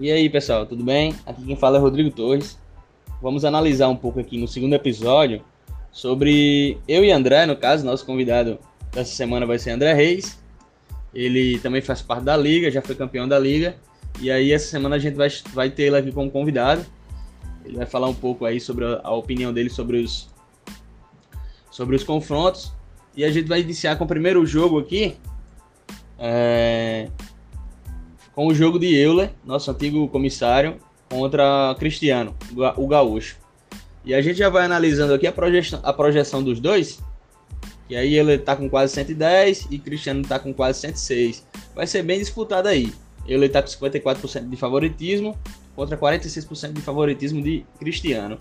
E aí, pessoal, tudo bem? Aqui quem fala é Rodrigo Torres. Vamos analisar um pouco aqui no segundo episódio sobre eu e André, no caso, nosso convidado dessa semana vai ser André Reis. Ele também faz parte da liga, já foi campeão da liga. E aí essa semana a gente vai, vai ter ele aqui como convidado. Ele vai falar um pouco aí sobre a, a opinião dele sobre os sobre os confrontos. E a gente vai iniciar com o primeiro jogo aqui. É, com o jogo de Euler, nosso antigo comissário, contra Cristiano, o gaúcho. E a gente já vai analisando aqui a projeção, a projeção dos dois. E aí ele está com quase 110 e Cristiano está com quase 106. Vai ser bem disputado aí. Ele está com 54% de favoritismo contra 46% de favoritismo de Cristiano.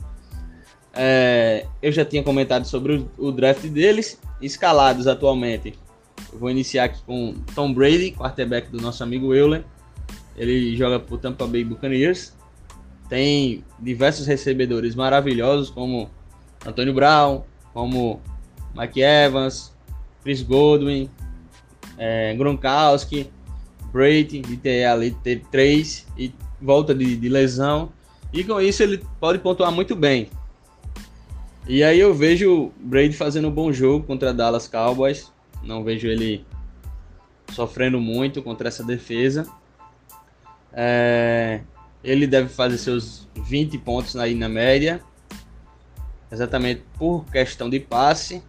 É, eu já tinha comentado sobre o, o draft deles, escalados atualmente. Eu vou iniciar aqui com Tom Brady, quarterback do nosso amigo Euler. Ele joga pro Tampa Bay Buccaneers. Tem diversos recebedores maravilhosos, como Antônio Brown, como Mike Evans, Chris Godwin, é, Gronkowski, Brady, de ter ali ter três e volta de, de lesão. E com isso ele pode pontuar muito bem. E aí eu vejo Brady fazendo um bom jogo contra Dallas Cowboys. Não vejo ele sofrendo muito contra essa defesa. É, ele deve fazer seus 20 pontos aí na média, exatamente por questão de passe.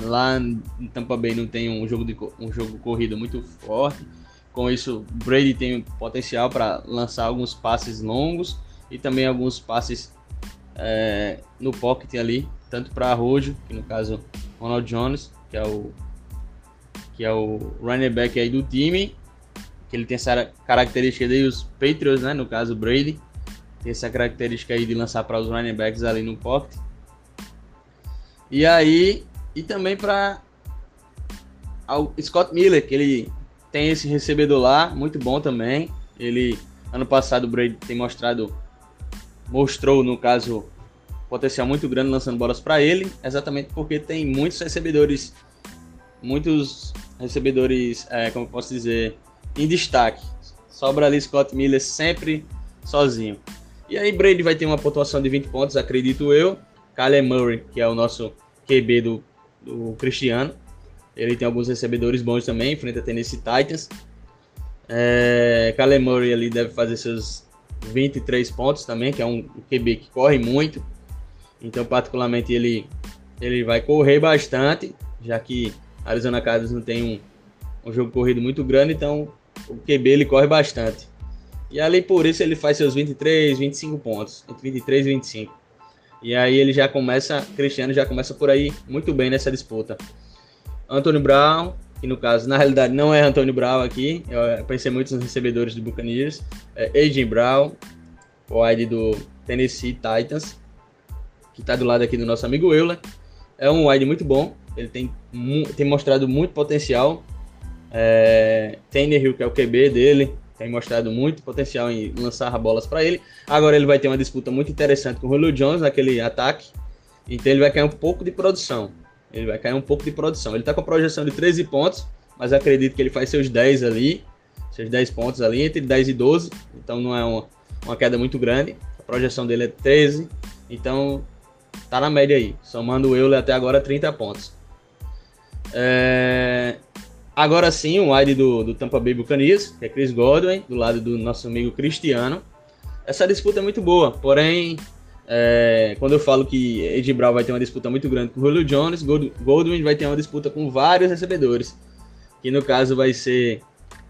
Lá em Tampa Bay não tem um jogo, de, um jogo corrido muito forte. Com isso, Brady tem potencial para lançar alguns passes longos e também alguns passes é, no pocket ali, tanto para Arrojo, que no caso Ronald Jones, que é o que é o running back aí do time, ele tem essa característica de os Patriots, né, no caso Brady, tem essa característica aí de lançar para os running backs ali no pocket. E aí, e também para o Scott Miller, que ele tem esse recebedor lá, muito bom também. Ele ano passado o Brady tem mostrado mostrou no caso potencial muito grande lançando bolas para ele, exatamente porque tem muitos recebedores muitos recebedores, é, como eu posso dizer, em destaque. Sobra ali Scott Miller sempre sozinho. E aí Brady vai ter uma pontuação de 20 pontos, acredito eu. Kyler Murray, que é o nosso QB do, do Cristiano. Ele tem alguns recebedores bons também, enfrenta a Tennessee Titans. É, Kyler Murray ali deve fazer seus 23 pontos também, que é um QB que corre muito. Então, particularmente, ele, ele vai correr bastante, já que Arizona Cardinals não tem um, um jogo corrido muito grande, então o QB ele corre bastante. E ali por isso ele faz seus 23, 25 pontos, entre 23 e 25. E aí ele já começa, Cristiano já começa por aí muito bem nessa disputa. Antônio Brown, que no caso, na realidade não é Antônio Brown aqui, eu pensei muito nos recebedores do Buccaneers, é AJ Brown, o wide do Tennessee Titans, que está do lado aqui do nosso amigo Euler. É um wide muito bom, ele tem, tem mostrado muito potencial, é, Tannehill, que é o QB dele, tem mostrado muito potencial em lançar bolas para ele. Agora ele vai ter uma disputa muito interessante com o Julio Jones naquele ataque. Então ele vai cair um pouco de produção. Ele vai cair um pouco de produção. Ele está com a projeção de 13 pontos, mas acredito que ele faz seus 10 ali, seus 10 pontos ali, entre 10 e 12. Então não é uma, uma queda muito grande. A projeção dele é 13. Então tá na média aí. Somando o Euler até agora 30 pontos. É... Agora sim, o wide do, do Tampa Bay Buccaneers, que é Chris Godwin, do lado do nosso amigo Cristiano. Essa disputa é muito boa, porém, é, quando eu falo que Ed Brown vai ter uma disputa muito grande com o Julio Jones, Godwin vai ter uma disputa com vários recebedores, que no caso vai ser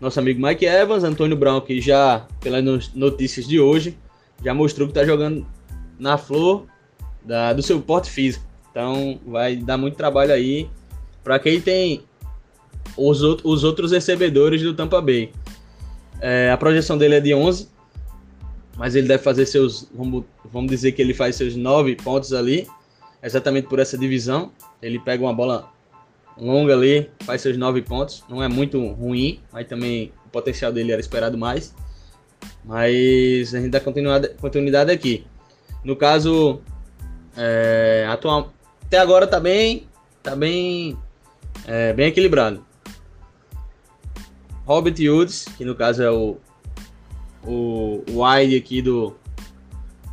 nosso amigo Mike Evans, Antônio Brown, que já, pelas notícias de hoje, já mostrou que está jogando na flor da, do seu porte físico. Então vai dar muito trabalho aí para quem tem os, os outros recebedores do Tampa Bay. É, a projeção dele é de 11, mas ele deve fazer seus, vamos, vamos dizer que ele faz seus 9 pontos ali, exatamente por essa divisão. Ele pega uma bola longa ali, faz seus 9 pontos. Não é muito ruim, mas também o potencial dele era esperado mais. Mas a gente dá continuidade, aqui. No caso, é, atual, até agora tá bem, tá bem, é, bem equilibrado. Robert Woods, que no caso é o, o wide aqui do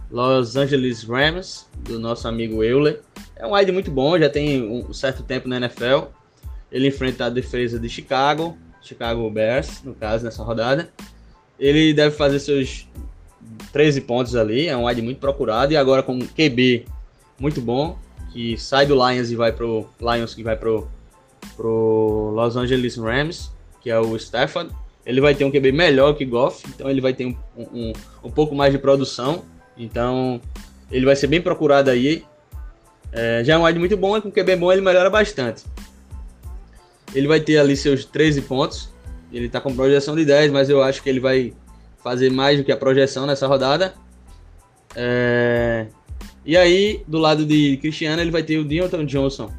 Los Angeles Rams, do nosso amigo Euler. É um wide muito bom, já tem um certo tempo na NFL. Ele enfrenta a defesa de Chicago, Chicago Bears, no caso, nessa rodada. Ele deve fazer seus 13 pontos ali, é um wide muito procurado. E agora com QB muito bom, que sai do Lions e vai pro Lions, que vai pro, pro Los Angeles Rams, que é o Stafford. Ele vai ter um QB melhor que Goff, então ele vai ter um, um, um pouco mais de produção então, ele vai ser bem procurado aí. É, já é um wide muito bom, e com QB bom ele melhora bastante. Ele vai ter ali seus 13 pontos. Ele está com projeção de 10, mas eu acho que ele vai fazer mais do que a projeção nessa rodada. É... E aí, do lado de Cristiano, ele vai ter o Deontay Johnson.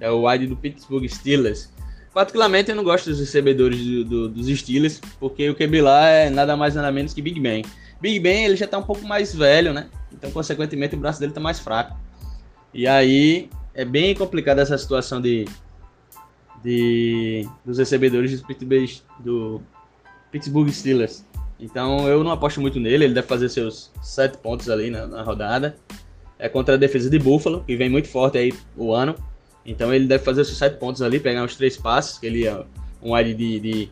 É o wide do Pittsburgh Steelers. Particularmente, eu não gosto dos recebedores do, do, dos Steelers, porque o QB lá é nada mais nada menos que Big Ben. Big Ben ele já tá um pouco mais velho, né? Então, consequentemente, o braço dele tá mais fraco. E aí é bem complicada essa situação de, de dos recebedores do Pittsburgh, do Pittsburgh Steelers. Então eu não aposto muito nele, ele deve fazer seus sete pontos ali na, na, rodada. É contra a defesa de Buffalo, que vem muito forte aí o ano. Então ele deve fazer seus sete pontos ali, pegar uns três passes, que ele é um wide de, de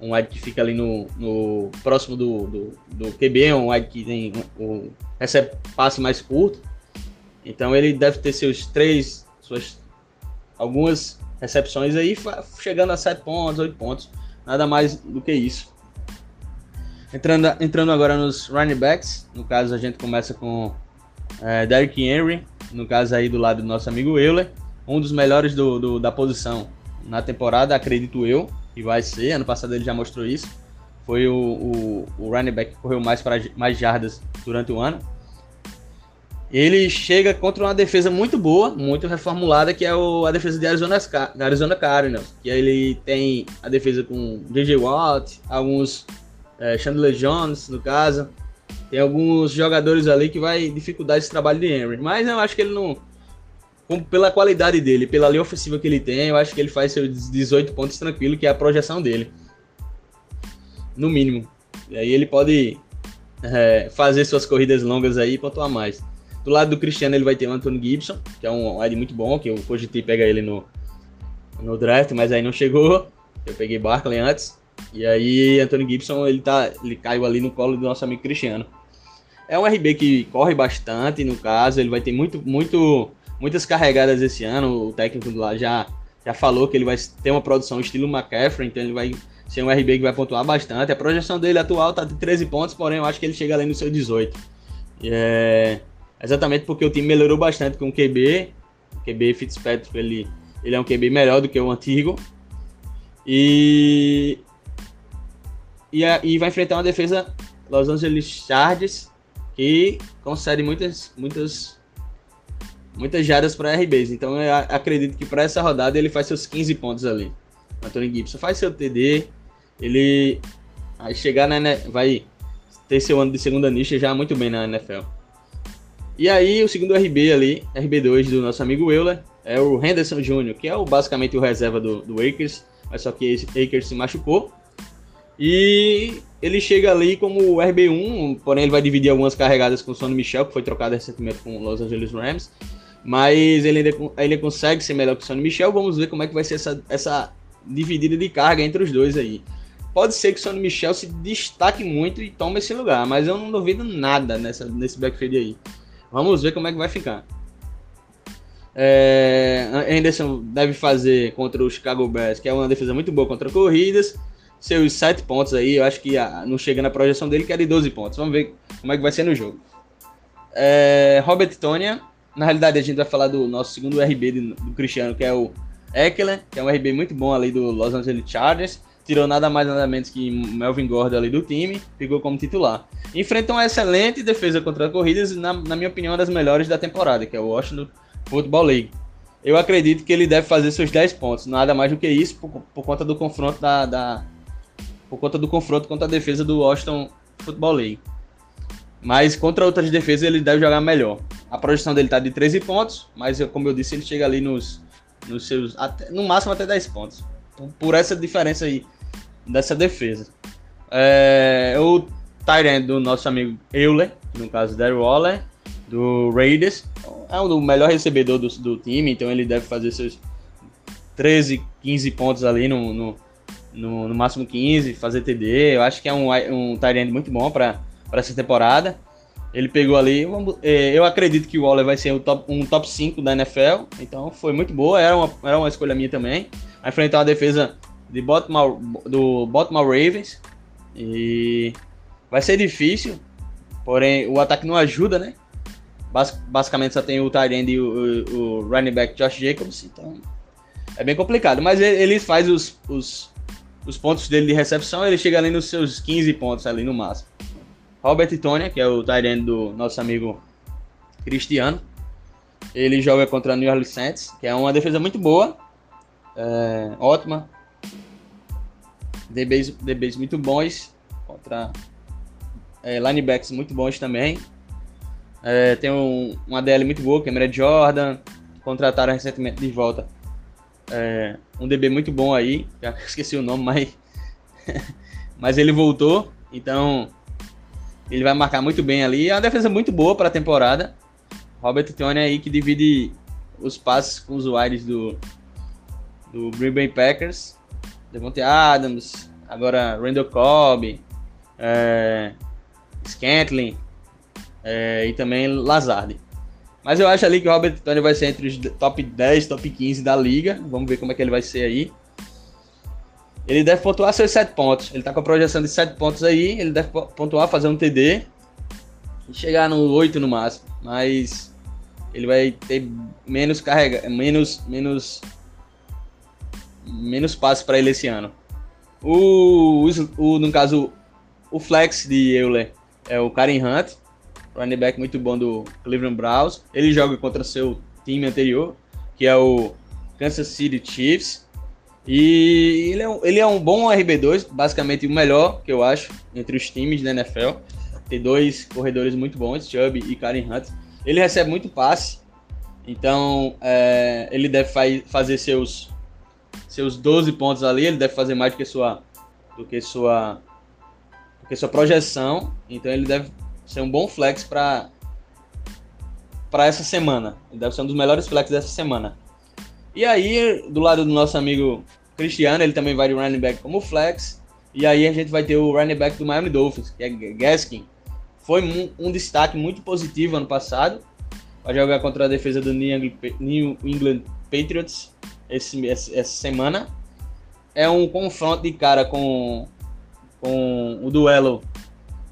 um wide que fica ali no, no próximo do, do, do QB, um wide que tem um, recebe passe mais curto. Então ele deve ter seus três, suas algumas recepções aí, chegando a 7 pontos, 8 pontos, nada mais do que isso. Entrando, entrando agora nos running backs, no caso a gente começa com é, Derrick Henry, no caso aí do lado do nosso amigo Euler, um dos melhores do, do da posição na temporada, acredito eu e vai ser. Ano passado ele já mostrou isso. Foi o, o, o running back que correu mais para mais jardas durante o ano. Ele chega contra uma defesa muito boa, muito reformulada, que é o, a defesa de Arizona, Arizona Cardinals. Que ele tem a defesa com J.J. Watt, alguns é, Chandler Jones, no caso. Tem alguns jogadores ali que vai dificultar esse trabalho de Henry. Mas eu acho que ele não, pela qualidade dele, pela linha ofensiva que ele tem, eu acho que ele faz seus 18 pontos tranquilo, que é a projeção dele. No mínimo. E aí ele pode é, fazer suas corridas longas aí e pontuar mais. Do lado do Cristiano ele vai ter o Anthony Gibson, que é um wide muito bom, que eu cogitei pegar ele no, no draft, mas aí não chegou. Eu peguei Barkley antes. E aí Anthony Gibson ele, tá, ele caiu ali no colo do nosso amigo Cristiano. É um RB que corre bastante, no caso, ele vai ter muito, muito muitas carregadas esse ano. O técnico lá já, já falou que ele vai ter uma produção estilo McCaffrey, então ele vai ser um RB que vai pontuar bastante. A projeção dele atual tá de 13 pontos, porém eu acho que ele chega além do seu 18. É, exatamente porque o time melhorou bastante com o QB. O QB Fitzpatrick, ele, ele é um QB melhor do que o antigo. E, e, e vai enfrentar uma defesa Los Angeles Chargers que concede muitas, muitas muitas jardas para RBs. Então eu acredito que para essa rodada ele faz seus 15 pontos ali. Anthony Gibson faz seu TD, ele vai chegar na vai ter seu ano de segunda nicha já muito bem na NFL. E aí o segundo RB ali, RB2 do nosso amigo Euler, é o Henderson Jr., que é o, basicamente o reserva do, do Akers, mas só que esse Akers se machucou. E ele chega ali como RB1, porém ele vai dividir algumas carregadas com o Sonny Michel, que foi trocado recentemente com o Los Angeles Rams. Mas ele ainda, consegue ser melhor que o Sonny Michel. Vamos ver como é que vai ser essa, essa dividida de carga entre os dois aí. Pode ser que o Sonny Michel se destaque muito e tome esse lugar, mas eu não duvido nada nessa, nesse backfield aí. Vamos ver como é que vai ficar. É, Anderson deve fazer contra o Chicago Bears, que é uma defesa muito boa contra corridas. Seus 7 pontos aí, eu acho que não chega na projeção dele, que é de 12 pontos. Vamos ver como é que vai ser no jogo. É, Robert Tonya na realidade, a gente vai falar do nosso segundo RB do, do Cristiano, que é o Eckler, que é um RB muito bom ali do Los Angeles Chargers. Tirou nada mais nada menos que Melvin Gordon ali do time, ficou como titular. Enfrenta uma excelente defesa contra corridas, na, na minha opinião, uma das melhores da temporada, que é o Washington Football League. Eu acredito que ele deve fazer seus 10 pontos, nada mais do que isso, por, por conta do confronto da, da, por conta do confronto contra a defesa do Washington Football League. Mas contra outras defesas ele deve jogar melhor. A projeção dele tá de 13 pontos, mas como eu disse, ele chega ali nos, nos seus. Até, no máximo até 10 pontos. Por, por essa diferença aí dessa defesa. É, o Tyrant do nosso amigo Euler, no caso Daryl Waller, do Raiders. É o melhor recebedor do, do time, então ele deve fazer seus 13, 15 pontos ali no, no, no, no máximo 15, fazer TD. Eu acho que é um, um Tyrant muito bom para essa temporada. Ele pegou ali. É, eu acredito que o Waller vai ser um top, um top 5 da NFL. Então foi muito boa. Era uma, era uma escolha minha também. Vai enfrentar uma defesa de Baltimore, do Baltimore Ravens. E vai ser difícil. Porém, o ataque não ajuda, né? Bas basicamente só tem o Tyrande e o, o, o running back Josh Jacobs. Então é bem complicado. Mas ele, ele faz os, os, os pontos dele de recepção. Ele chega ali nos seus 15 pontos ali no máximo. Robert Tonya, que é o Tyrande do nosso amigo Cristiano. Ele joga contra a New Orleans Saints, que é uma defesa muito boa, é, ótima. DBs, DBs muito bons, contra é, linebacks muito bons também. É, tem um, uma DL muito boa, Cameron Jordan. Contrataram recentemente de volta é, um DB muito bom aí. Já esqueci o nome, mas, mas ele voltou. Então ele vai marcar muito bem ali. É uma defesa muito boa para a temporada. Robert Tony aí que divide os passes com os wides do, do Green Bay Packers. Devontae Adams, agora Randall Cobb, é, Scantling é, e também Lazard. Mas eu acho ali que o Robert Tony vai ser entre os top 10, top 15 da liga. Vamos ver como é que ele vai ser aí. Ele deve pontuar seus 7 pontos. Ele tá com a projeção de 7 pontos aí. Ele deve pontuar, fazer um TD. E chegar no 8 no máximo. Mas ele vai ter menos carrega, menos menos menos passes para ele esse ano. O, o, no caso o flex de Euler é o Karen Hunt, running back muito bom do Cleveland Browns. Ele joga contra seu time anterior, que é o Kansas City Chiefs. E ele é, um, ele é um bom RB2, basicamente o melhor que eu acho entre os times da NFL. Tem dois corredores muito bons, Chubb e Karen Hunt. Ele recebe muito passe, então é, ele deve fa fazer seus, seus 12 pontos ali. Ele deve fazer mais do que sua, do que sua, do que sua projeção. Então ele deve ser um bom flex para para essa semana. Ele deve ser um dos melhores flex dessa semana. E aí, do lado do nosso amigo Cristiano, ele também vai de running back como flex. E aí a gente vai ter o running back do Miami Dolphins, que é Gaskin. Foi um, um destaque muito positivo ano passado. Vai jogar contra a defesa do New England Patriots esse, essa semana. É um confronto de cara com, com o duelo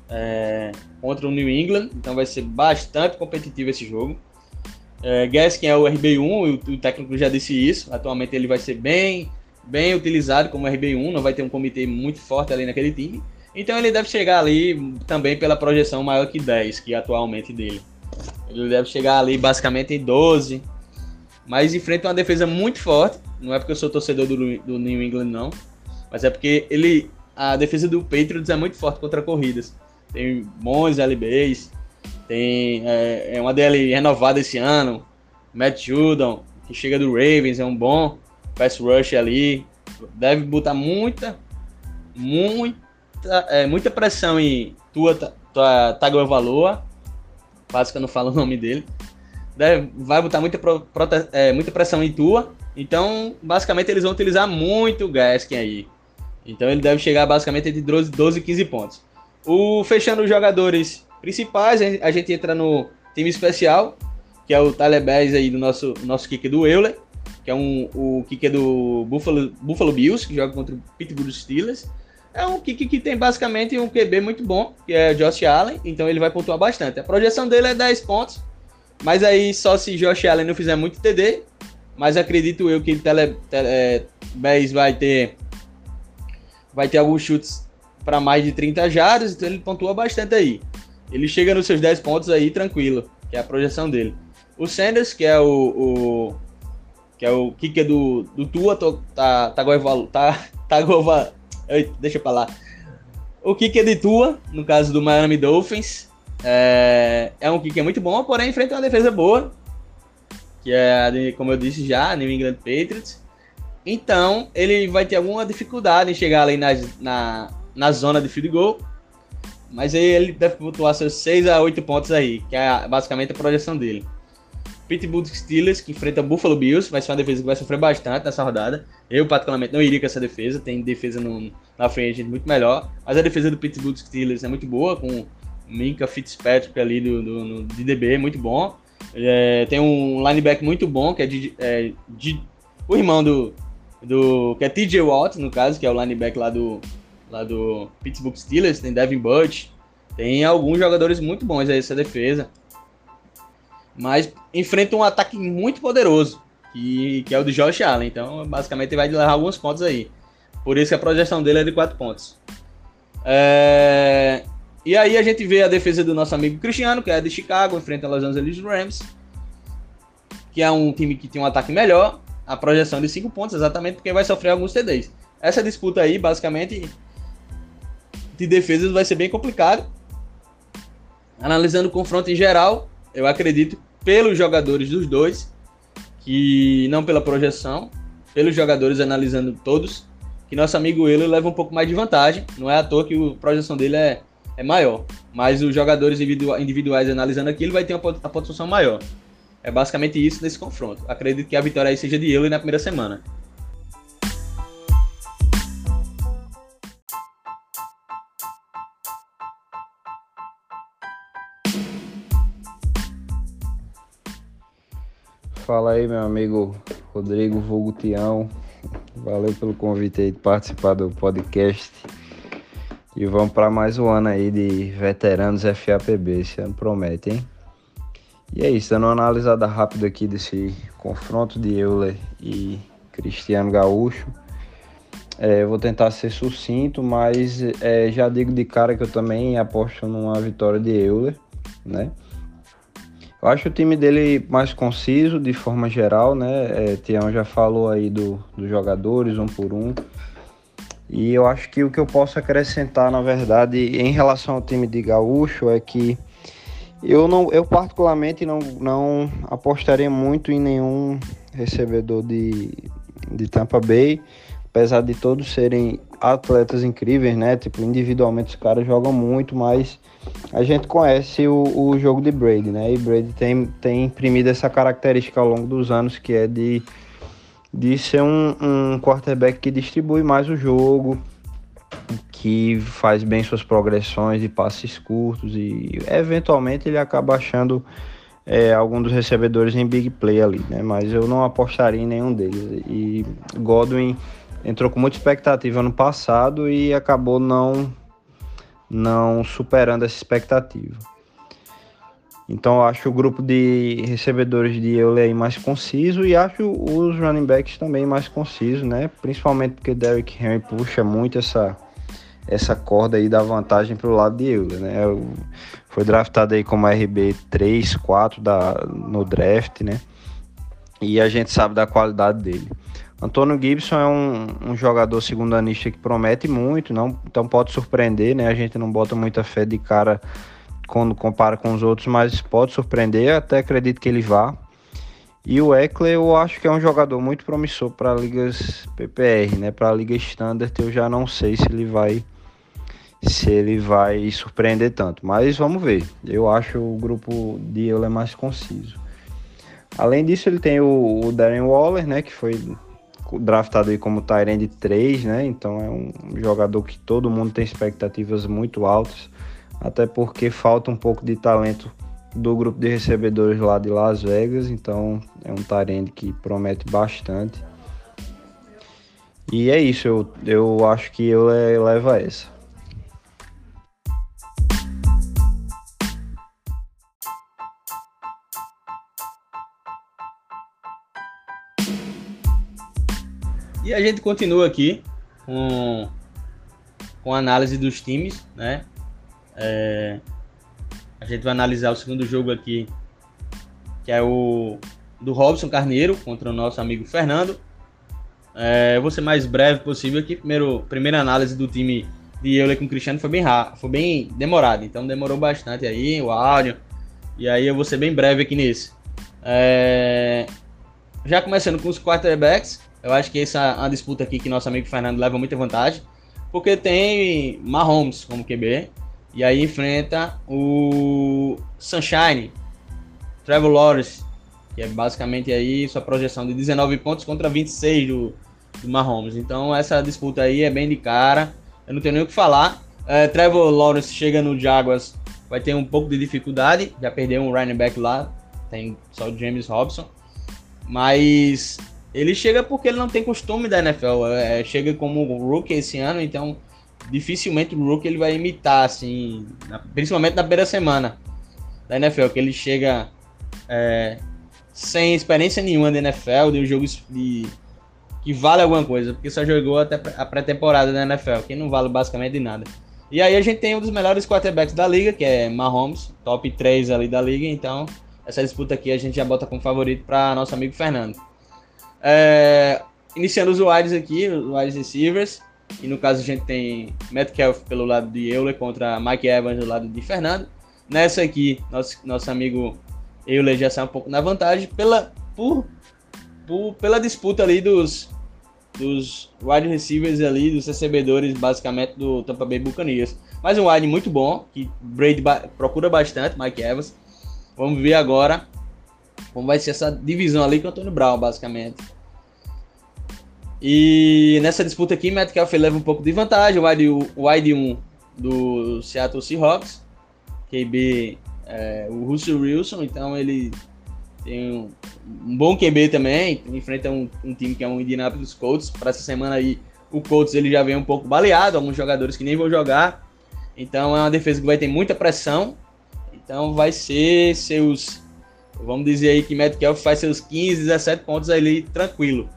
é, contra o New England. Então vai ser bastante competitivo esse jogo. É, Gaskin é o RB1, o, o técnico já disse isso. Atualmente ele vai ser bem, bem utilizado como RB1, não vai ter um comitê muito forte ali naquele time. Então ele deve chegar ali também pela projeção maior que 10, que é atualmente dele. Ele deve chegar ali basicamente em 12. Mas enfrenta uma defesa muito forte. Não é porque eu sou torcedor do, do New England, não. Mas é porque ele. A defesa do Patriots é muito forte contra corridas. Tem bons LBs, tem é, é uma DL renovada esse ano. Matt Judon, que chega do Ravens, é um bom pass rush ali. Deve botar muita, muita, é, muita pressão em tua, tua Tagovailoa. Quase que eu não falo o nome dele. Deve, vai botar muita, é, muita pressão em tua. Então, basicamente, eles vão utilizar muito o Gaskin aí. Então, ele deve chegar basicamente entre 12, 12 e 15 pontos. O, fechando os jogadores principais, a gente entra no time especial, que é o Tyler Bass aí do nosso, nosso kicker do Euler, que é um, o kicker do Buffalo, Buffalo Bills, que joga contra o Pittsburgh Steelers. É um kicker que tem basicamente um QB muito bom, que é Josh Allen, então ele vai pontuar bastante. A projeção dele é 10 pontos, mas aí só se Josh Allen não fizer muito TD, mas acredito eu que o Tele, tele, é, Bass vai ter vai ter alguns chutes para mais de 30 jardas, então ele pontua bastante aí. Ele chega nos seus 10 pontos aí tranquilo, que é a projeção dele. O Sanders, que é o, o que é o kicker do, do Tua, tá, tá, tá, tá, tá deixa pra lá. O kicker de Tua, no caso do Miami Dolphins, é, é um kicker muito bom, porém enfrenta uma defesa boa, que é, como eu disse já, New England Patriots. Então, ele vai ter alguma dificuldade em chegar ali na, na, na zona de field goal. mas aí ele deve pontuar seus 6 a 8 pontos aí, que é basicamente a projeção dele. Pittsburgh Steelers, que enfrenta Buffalo Bills, vai ser uma defesa que vai sofrer bastante nessa rodada. Eu, particularmente, não iria com essa defesa, tem defesa no, na frente muito melhor, mas a defesa do Pittsburgh Steelers é muito boa, com Minka Fitzpatrick ali do, do, no, de DB, muito bom. É, tem um linebacker muito bom, que é, de, é de, o irmão do, do. que é TJ Watt, no caso, que é o linebacker lá do, lá do Pittsburgh Steelers. Tem Devin Butch. Tem alguns jogadores muito bons aí essa defesa. Mas enfrenta um ataque muito poderoso, que, que é o de Josh Allen. Então, basicamente, ele vai levar alguns pontos aí. Por isso que a projeção dele é de 4 pontos. É... E aí a gente vê a defesa do nosso amigo Cristiano, que é de Chicago, enfrenta Los Angeles Rams, que é um time que tem um ataque melhor. A projeção de 5 pontos, exatamente porque vai sofrer alguns TDs. Essa disputa aí, basicamente, de defesas vai ser bem complicado. Analisando o confronto em geral, eu acredito, pelos jogadores dos dois, que não pela projeção, pelos jogadores analisando todos, que nosso amigo ele leva um pouco mais de vantagem. Não é à toa que a projeção dele é é maior. Mas os jogadores individuais analisando aquilo vai ter uma, pontuação maior. É basicamente isso nesse confronto. Acredito que a vitória aí seja de Euler na primeira semana. Fala aí, meu amigo Rodrigo Vogutião. Valeu pelo convite aí de participar do podcast. E vamos para mais um ano aí de veteranos FAPB, esse ano promete, hein? E é isso, dando uma analisada rápida aqui desse confronto de Euler e Cristiano Gaúcho. É, vou tentar ser sucinto, mas é, já digo de cara que eu também aposto numa vitória de Euler, né? Eu acho o time dele mais conciso de forma geral, né? É, Tião já falou aí do, dos jogadores, um por um. E eu acho que o que eu posso acrescentar, na verdade, em relação ao time de Gaúcho é que eu não, eu particularmente não, não apostaria muito em nenhum recebedor de, de Tampa Bay, apesar de todos serem atletas incríveis, né? Tipo, individualmente os caras jogam muito, mas a gente conhece o, o jogo de Brady, né? E Brady tem, tem imprimido essa característica ao longo dos anos que é de de ser um, um quarterback que distribui mais o jogo, que faz bem suas progressões de passes curtos e eventualmente ele acaba achando é, algum dos recebedores em big play ali, né? Mas eu não apostaria em nenhum deles. E Godwin entrou com muita expectativa no passado e acabou não não superando essa expectativa. Então acho o grupo de recebedores de Euler mais conciso e acho os running backs também mais concisos, né? Principalmente porque Derrick Henry puxa muito essa, essa corda aí da vantagem para o lado de Euler, né? Foi draftado aí como RB 3, 4 da, no draft, né? E a gente sabe da qualidade dele. Antônio Gibson é um, um jogador segundanista que promete muito, não, então pode surpreender, né? A gente não bota muita fé de cara quando compara com os outros, mas pode surpreender, até acredito que ele vá. E o Eckler eu acho que é um jogador muito promissor para ligas PPR, né? Para a liga standard eu já não sei se ele vai se ele vai surpreender tanto, mas vamos ver. Eu acho o grupo de Euler mais conciso. Além disso, ele tem o, o Darren Waller, né, que foi draftado aí como Tyrande 3, né? Então é um jogador que todo mundo tem expectativas muito altas até porque falta um pouco de talento do grupo de recebedores lá de Las Vegas, então é um Tyrande que promete bastante. E é isso, eu, eu acho que eu levo essa. E a gente continua aqui com, com a análise dos times, né? É, a gente vai analisar o segundo jogo aqui, que é o do Robson Carneiro contra o nosso amigo Fernando. É, eu vou ser mais breve possível aqui. Primeiro, primeira análise do time de Euler com o Cristiano foi bem rápido, foi bem demorado, então demorou bastante aí o áudio. E aí eu vou ser bem breve aqui nesse. É, já começando com os quarterbacks, eu acho que essa é uma disputa aqui que nosso amigo Fernando leva muita vantagem, porque tem Mahomes como QB, E aí enfrenta o Sunshine, Trevor Lawrence, que é basicamente aí sua projeção de 19 pontos contra 26 do, do Mahomes. Então essa disputa aí é bem de cara. Eu não tenho nem o que falar. É, Trevor Lawrence chega no Jaguars, vai ter um pouco de dificuldade. Já perdeu um running back lá, tem só o James Robson. Mas ele chega porque ele não tem costume da NFL. É, chega como rookie esse ano, então dificilmente o rookie ele vai imitar, assim, na, principalmente na primeira semana da NFL, que ele chega é, sem experiência nenhuma da NFL, de um jogo de, que vale alguma coisa, porque só jogou até a pré-temporada da NFL, que não vale basicamente de nada. E aí a gente tem um dos melhores quarterbacks da liga, que é Mahomes, top 3 ali da liga, então essa disputa aqui a gente já bota como favorito para nosso amigo Fernando. É, iniciando os wides aqui, os wide receivers, e no caso a gente tem Metcalf pelo lado de Euler contra Mike Evans do lado de Fernando. Nessa aqui, nosso, nosso amigo Euler já sai um pouco na vantagem pela, por, por, pela disputa ali dos, dos wide receivers ali, dos recebedores basicamente do Tampa Bay Buccaneers. Mas um wide muito bom, que Brady ba procura bastante, Mike Evans. Vamos ver agora como vai ser essa divisão ali com o Antônio Brown, basicamente. E nessa disputa aqui, Metcalf leva um pouco de vantagem, o wide, wide 1 do Seattle Seahawks, QB, é, o Russell Wilson, então ele tem um, um bom QB também, enfrenta um, um, time que é um Indianapolis Colts, para essa semana aí o Colts ele já vem um pouco baleado, alguns jogadores que nem vão jogar, então é uma defesa que vai ter muita pressão, então vai ser seus, vamos dizer aí que Metcalf faz seus 15, 17 pontos ali tranquilo.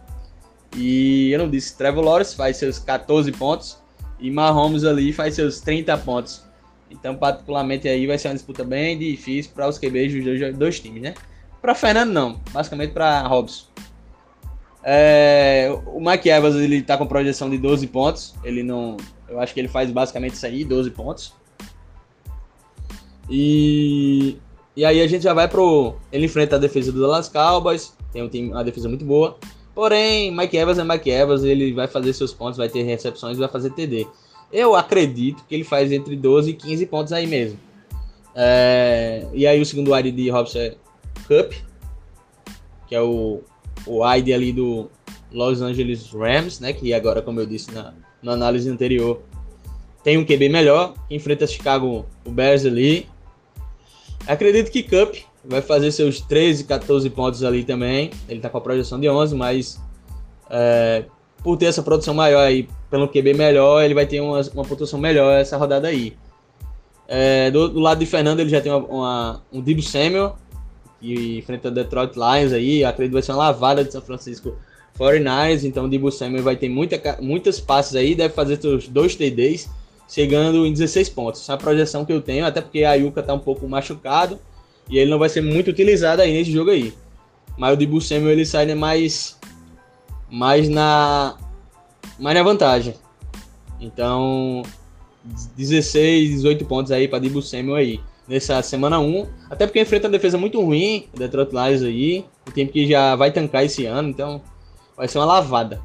E eu não disse, Trevor Lawrence faz seus 14 pontos e Mahomes ali faz seus 30 pontos. Então, particularmente aí vai ser uma disputa bem difícil para os QBs dos dois times, né? Para Fernando não, basicamente para Robson. É, o Mike Evans ele tá com projeção de 12 pontos. Ele não, eu acho que ele faz basicamente isso aí, 12 pontos. E, e aí a gente já vai pro. Ele enfrenta a defesa do Dallas Cowboys, tem um time, uma defesa muito boa. Porém, Mike Evans é Mike Evans, ele vai fazer seus pontos, vai ter recepções, vai fazer TD. Eu acredito que ele faz entre 12 e 15 pontos aí mesmo. É, e aí o segundo wide de Robson é Cup, que é o, o wide ali do Los Angeles Rams, né? Que agora, como eu disse na, na análise anterior, tem um QB melhor, enfrenta Chicago, o Bears ali. Acredito que Cup vai fazer seus 13, 14 pontos ali também. Ele tá com a projeção de 11, mas é, por ter essa produção maior aí, pelo QB melhor, ele vai ter uma, uma pontuação melhor essa rodada aí. É, do, do, lado de Fernando, ele já tem uma, uma, um Debo Samuel, que enfrenta o Detroit Lions aí. Acredito que vai ser uma lavada de São Francisco 49ers. Então, o Debo Samuel vai ter muita, muitas passes aí, deve fazer seus dois TDs, chegando em 16 pontos. A projeção que eu tenho, até porque a Yuka tá um pouco machucado e ele não vai ser muito utilizado aí nesse jogo aí. Mas o Samuel ele sai mais, mais na mais na vantagem. Então, 16, 18 pontos aí para Samuel aí. Nessa semana 1. Até porque enfrenta uma defesa muito ruim, Detroit Lions aí. O tempo que já vai tancar esse ano, então vai ser uma lavada.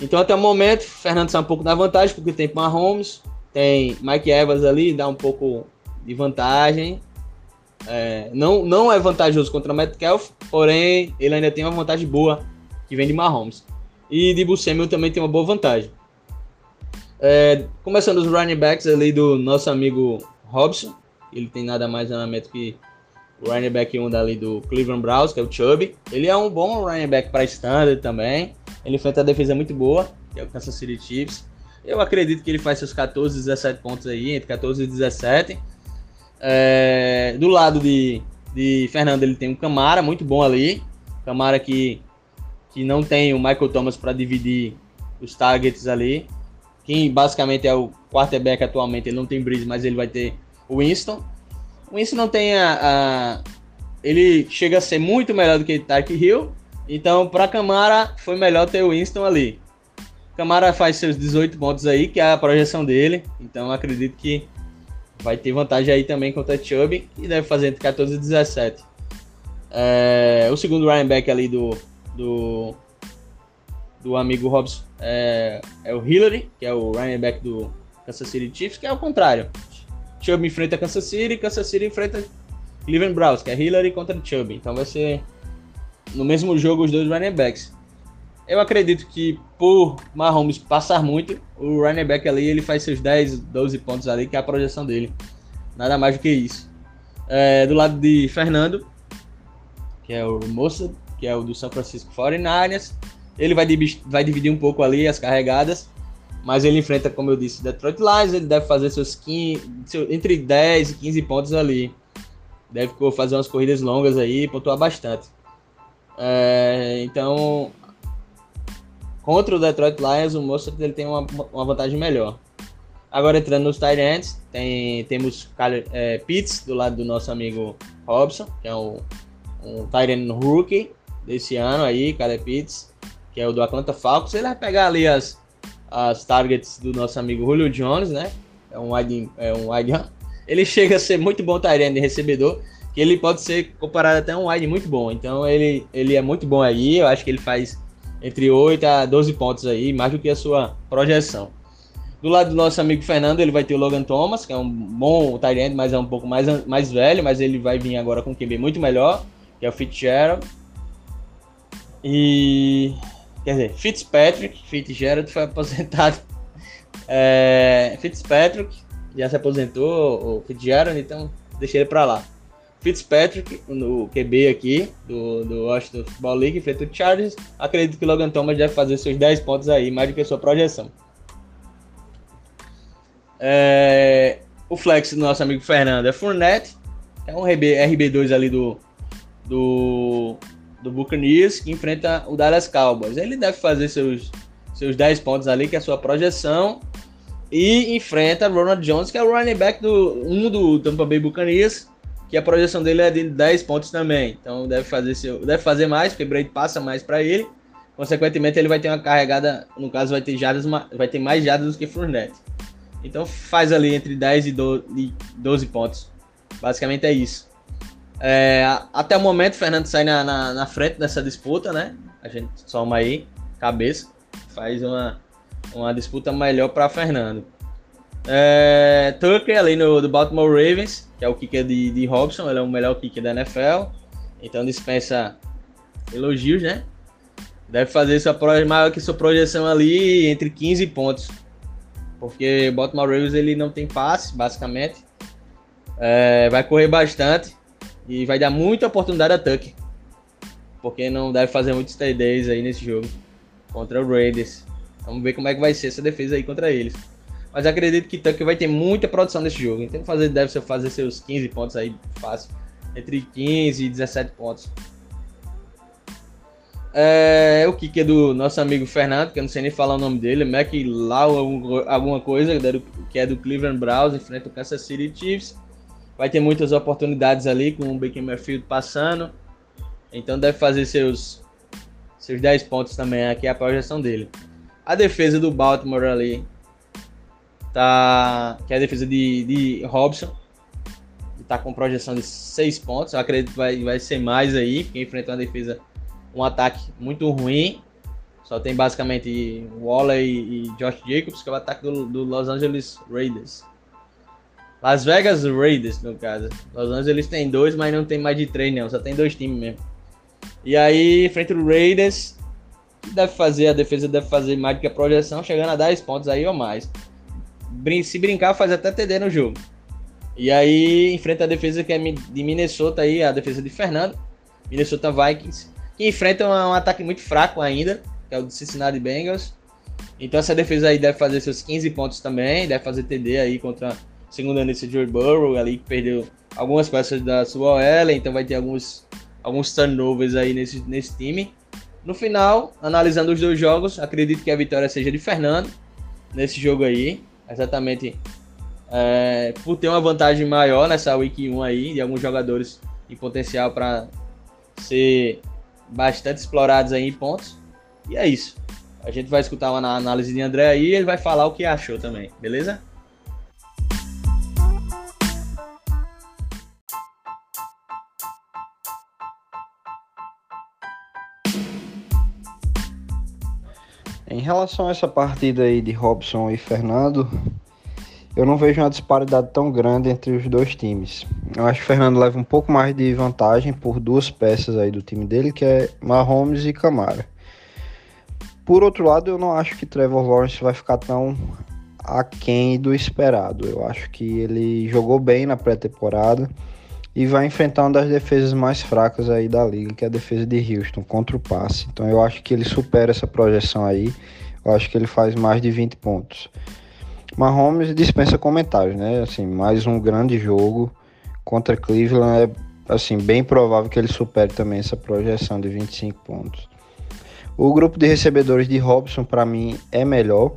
Então até o momento, Fernando está um pouco na vantagem, porque tem Mahomes, tem Mike Evans ali, dá um pouco de vantagem. É, não, não é vantajoso contra Metcalf, porém ele ainda tem uma vantagem boa que vem de Mahomes. E de Samuel também tem uma boa vantagem. É, começando os running backs ali do nosso amigo Robson. Ele tem nada mais nada que o running back 1 dali do Cleveland Browns, que é o Chubb. Ele é um bom running back para standard também. Ele enfrenta a defesa muito boa, que é o Kansas City Chiefs. Eu acredito que ele faz seus 14, 17 pontos aí, entre 14 e 17. É, do lado de, de Fernando, ele tem um Camara muito bom ali. Camara que, que não tem o Michael Thomas para dividir os targets ali. Quem basicamente é o quarterback atualmente, ele não tem Breeze, mas ele vai ter o Winston. O Winston não tem a, a ele chega a ser muito melhor do que Tyke Hill. Então, para Camara, foi melhor ter o Winston ali. Camara faz seus 18 pontos aí, que é a projeção dele. Então, acredito que vai ter vantagem aí também contra o Chubb e deve fazer entre 14 e 17. É, o segundo back ali do, do, do amigo Hobbs é, é, o Hillary, que é o back do Kansas City Chiefs, que é o contrário. Chubb enfrenta Kansas City, Kansas City enfrenta Cleveland Browns, que é Hillary contra Chubb. Então vai ser no mesmo jogo os dois running backs. Eu acredito que por Mahomes passar muito, o running back ali ele faz seus 10, 12 pontos ali, que é a projeção dele. Nada mais do que isso. É, do lado de Fernando, que é o Moça, que é o do São Francisco 49ers, ele vai, vai dividir um pouco ali as carregadas, mas ele enfrenta, como eu disse, Detroit Lions, ele deve fazer seus 15, seu, entre 10 e 15 pontos ali. Deve fazer umas corridas longas aí, pontuar bastante. É, então, contra o Detroit Lions, o Mostert ele tem uma, uma vantagem melhor. Agora entrando nos tight tem, temos é, Pitts do lado do nosso amigo Robson, que é um, um tight end rookie desse ano aí, Kyle Pitts, que é o do Atlanta Falcons. Ele vai pegar ali as, as targets do nosso amigo Julio Jones, né? É um wide, é um wide Ele chega a ser muito bom tight end recebedor que ele pode ser comparado até um wide muito bom. Então ele, ele é muito bom aí, eu acho que ele faz entre 8 a 12 pontos aí, mais do que a sua projeção. Do lado do nosso amigo Fernando, ele vai ter o Logan Thomas, que é um bom tight mas é um pouco mais, mais velho, mas ele vai vir agora com um QB muito melhor, que é o Fitzgerald. E quer dizer, Fitzpatrick, Fitzgerald foi aposentado. É, Fitzpatrick já se aposentou, o Fitzgerald, então deixei ele para lá. Fitzpatrick, no QB aqui, do, do Washington Football League, feito o Chargers. Acredito que Logan Thomas deve fazer seus 10 pontos aí, mais do que a sua projeção. É, o flex do nosso amigo Fernando é Fournette, é um RB, RB2 ali do, do, do Buccaneers, que enfrenta o Dallas Cowboys. Ele deve fazer seus, seus 10 pontos ali, que é a sua projeção, e enfrenta Ronald Jones, que é o running back do um do Tampa Bay Buccaneers, que a projeção dele é de 10 pontos também. Então deve fazer seu, deve fazer mais, porque Brady passa mais para ele. Consequentemente, ele vai ter uma carregada, no caso vai ter jardas, vai ter mais jardas do que Fournette. Então faz ali entre 10 e 12 pontos. Basicamente é isso. É, até o momento, o Fernando sai na, na, na, frente dessa disputa, né? A gente soma aí, cabeça, faz uma, uma disputa melhor para Fernando. É, Tucker ali no do Baltimore Ravens, que é o kicker de, de Robson, ele é o melhor kicker da NFL, então dispensa elogios, né? Deve fazer sua maior que sua projeção ali entre 15 pontos, porque o Baltimore Ravens ele não tem passe, basicamente, é, vai correr bastante e vai dar muita oportunidade a Tucker, porque não deve fazer muitos TDs aí nesse jogo contra o Raiders. Vamos ver como é que vai ser essa defesa aí contra eles. Mas acredito que Tucker vai ter muita produção nesse jogo. Então fazer, deve fazer seus 15 pontos aí fácil. Entre 15 e 17 pontos. É, o kick é do nosso amigo Fernando, que eu não sei nem falar o nome dele, Mac Lau, alguma coisa, que é do Cleveland Browns, enfrenta o Kansas City Chiefs. Vai ter muitas oportunidades ali com o Baker Mayfield passando. Então deve fazer seus, seus 10 pontos também, aqui é a projeção dele. A defesa do Baltimore ali tá, que é a defesa de, de Robson. Tá com projeção de 6 pontos. Eu acredito que vai, vai ser mais aí, porque enfrenta uma defesa, um ataque muito ruim. Só tem basicamente Waller e, e Josh Jacobs, que é o ataque do, do, Los Angeles Raiders. Las Vegas Raiders, no caso. Los Angeles tem dois, mas não tem mais de três, não. Só tem dois times mesmo. E aí, frente ao Raiders, deve fazer, a defesa deve fazer mais do que a projeção, chegando a 10 pontos aí ou mais se brincar, faz até TD no jogo. E aí enfrenta a defesa que é de Minnesota aí, a defesa de Fernando, Minnesota Vikings, que enfrenta um, ataque muito fraco ainda, que é o do Cincinnati Bengals. Então essa defesa aí deve fazer seus 15 pontos também, deve fazer TD aí contra a segunda nesse Joe Burrow ali que perdeu algumas peças da sua OL, então vai ter alguns alguns turnovers aí nesse, nesse time. No final, analisando os dois jogos, acredito que a vitória seja de Fernando nesse jogo aí exatamente é, por ter uma vantagem maior nessa Week 1 aí, de alguns jogadores em potencial para ser bastante explorados aí em pontos. E é isso. A gente vai escutar uma análise de André aí e ele vai falar o que achou também, beleza? Em relação a essa partida aí de Robson e Fernando, eu não vejo uma disparidade tão grande entre os dois times. Eu acho que o Fernando leva um pouco mais de vantagem por duas peças aí do time dele, que é Mahomes e Camara. Por outro lado, eu não acho que Trevor Lawrence vai ficar tão aquém do esperado. Eu acho que ele jogou bem na pré-temporada e vai enfrentar uma das defesas mais fracas aí da liga, que é a defesa de Houston contra o passe. Então eu acho que ele supera essa projeção aí. Eu acho que ele faz mais de 20 pontos. Mahomes dispensa comentários, né? Assim, mais um grande jogo contra Cleveland é assim bem provável que ele supere também essa projeção de 25 pontos. O grupo de recebedores de Robson para mim é melhor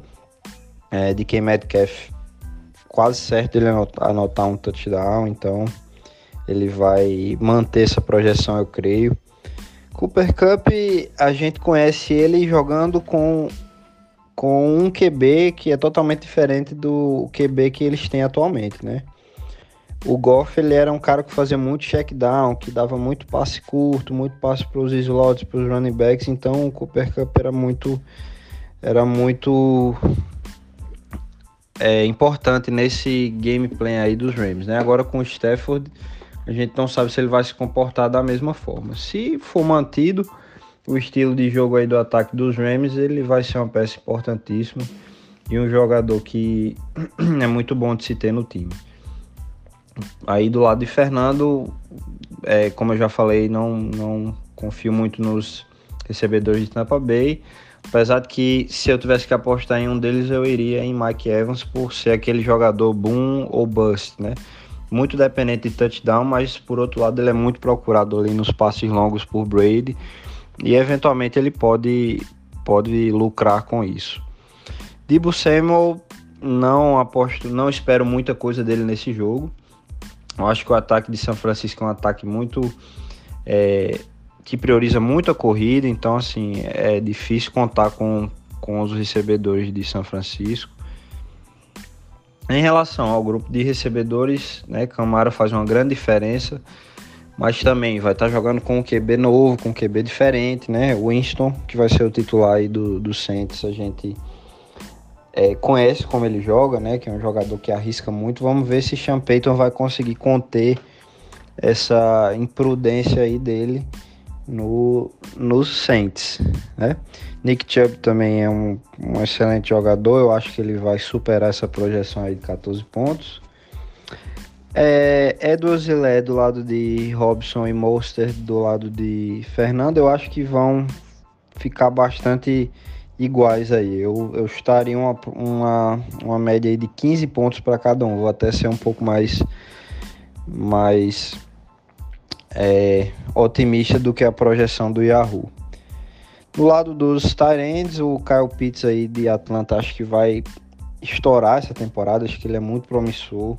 é, de quem Metcalf quase certo ele anotar, anotar um touchdown, então ele vai manter essa projeção, eu creio. Cooper Cup, a gente conhece ele jogando com com um QB que é totalmente diferente do QB que eles têm atualmente, né? O Goff ele era um cara que fazia muito check down, que dava muito passe curto, muito passe para os slots, para os running backs, então o Cooper Cup era muito era muito é, importante nesse gameplay aí dos Rams, né? Agora com o Stafford, a gente não sabe se ele vai se comportar da mesma forma. Se for mantido, o estilo de jogo aí do ataque dos Rams, ele vai ser uma peça importantíssima e um jogador que é muito bom de se ter no time. Aí do lado de Fernando, é, como eu já falei, não, não confio muito nos recebedores de Tampa Bay. Apesar de que se eu tivesse que apostar em um deles, eu iria em Mike Evans por ser aquele jogador boom ou bust, né? Muito dependente de touchdown, mas por outro lado ele é muito procurado ali nos passes longos por Brady e eventualmente ele pode, pode lucrar com isso. Dibu Samuel, não aposto, não espero muita coisa dele nesse jogo. Eu acho que o ataque de São Francisco é um ataque muito é, que prioriza muito a corrida, então assim é difícil contar com, com os recebedores de São Francisco. Em relação ao grupo de recebedores, né, Camara faz uma grande diferença mas também vai estar tá jogando com um QB novo, com um QB diferente, né? Winston, que vai ser o titular aí do, do Saints, a gente é, conhece como ele joga, né? Que é um jogador que arrisca muito. Vamos ver se Sean Payton vai conseguir conter essa imprudência aí dele no, no Saints, né? Nick Chubb também é um, um excelente jogador, eu acho que ele vai superar essa projeção aí de 14 pontos. É, Edwards e Lé do lado de Robson e Monster do lado de Fernando, eu acho que vão ficar bastante iguais aí. Eu, eu estaria uma, uma, uma média aí de 15 pontos para cada um. Vou até ser um pouco mais, mais é, otimista do que a projeção do Yahoo. Do lado dos Tyrands, o Kyle Pitts aí de Atlanta acho que vai estourar essa temporada. Acho que ele é muito promissor.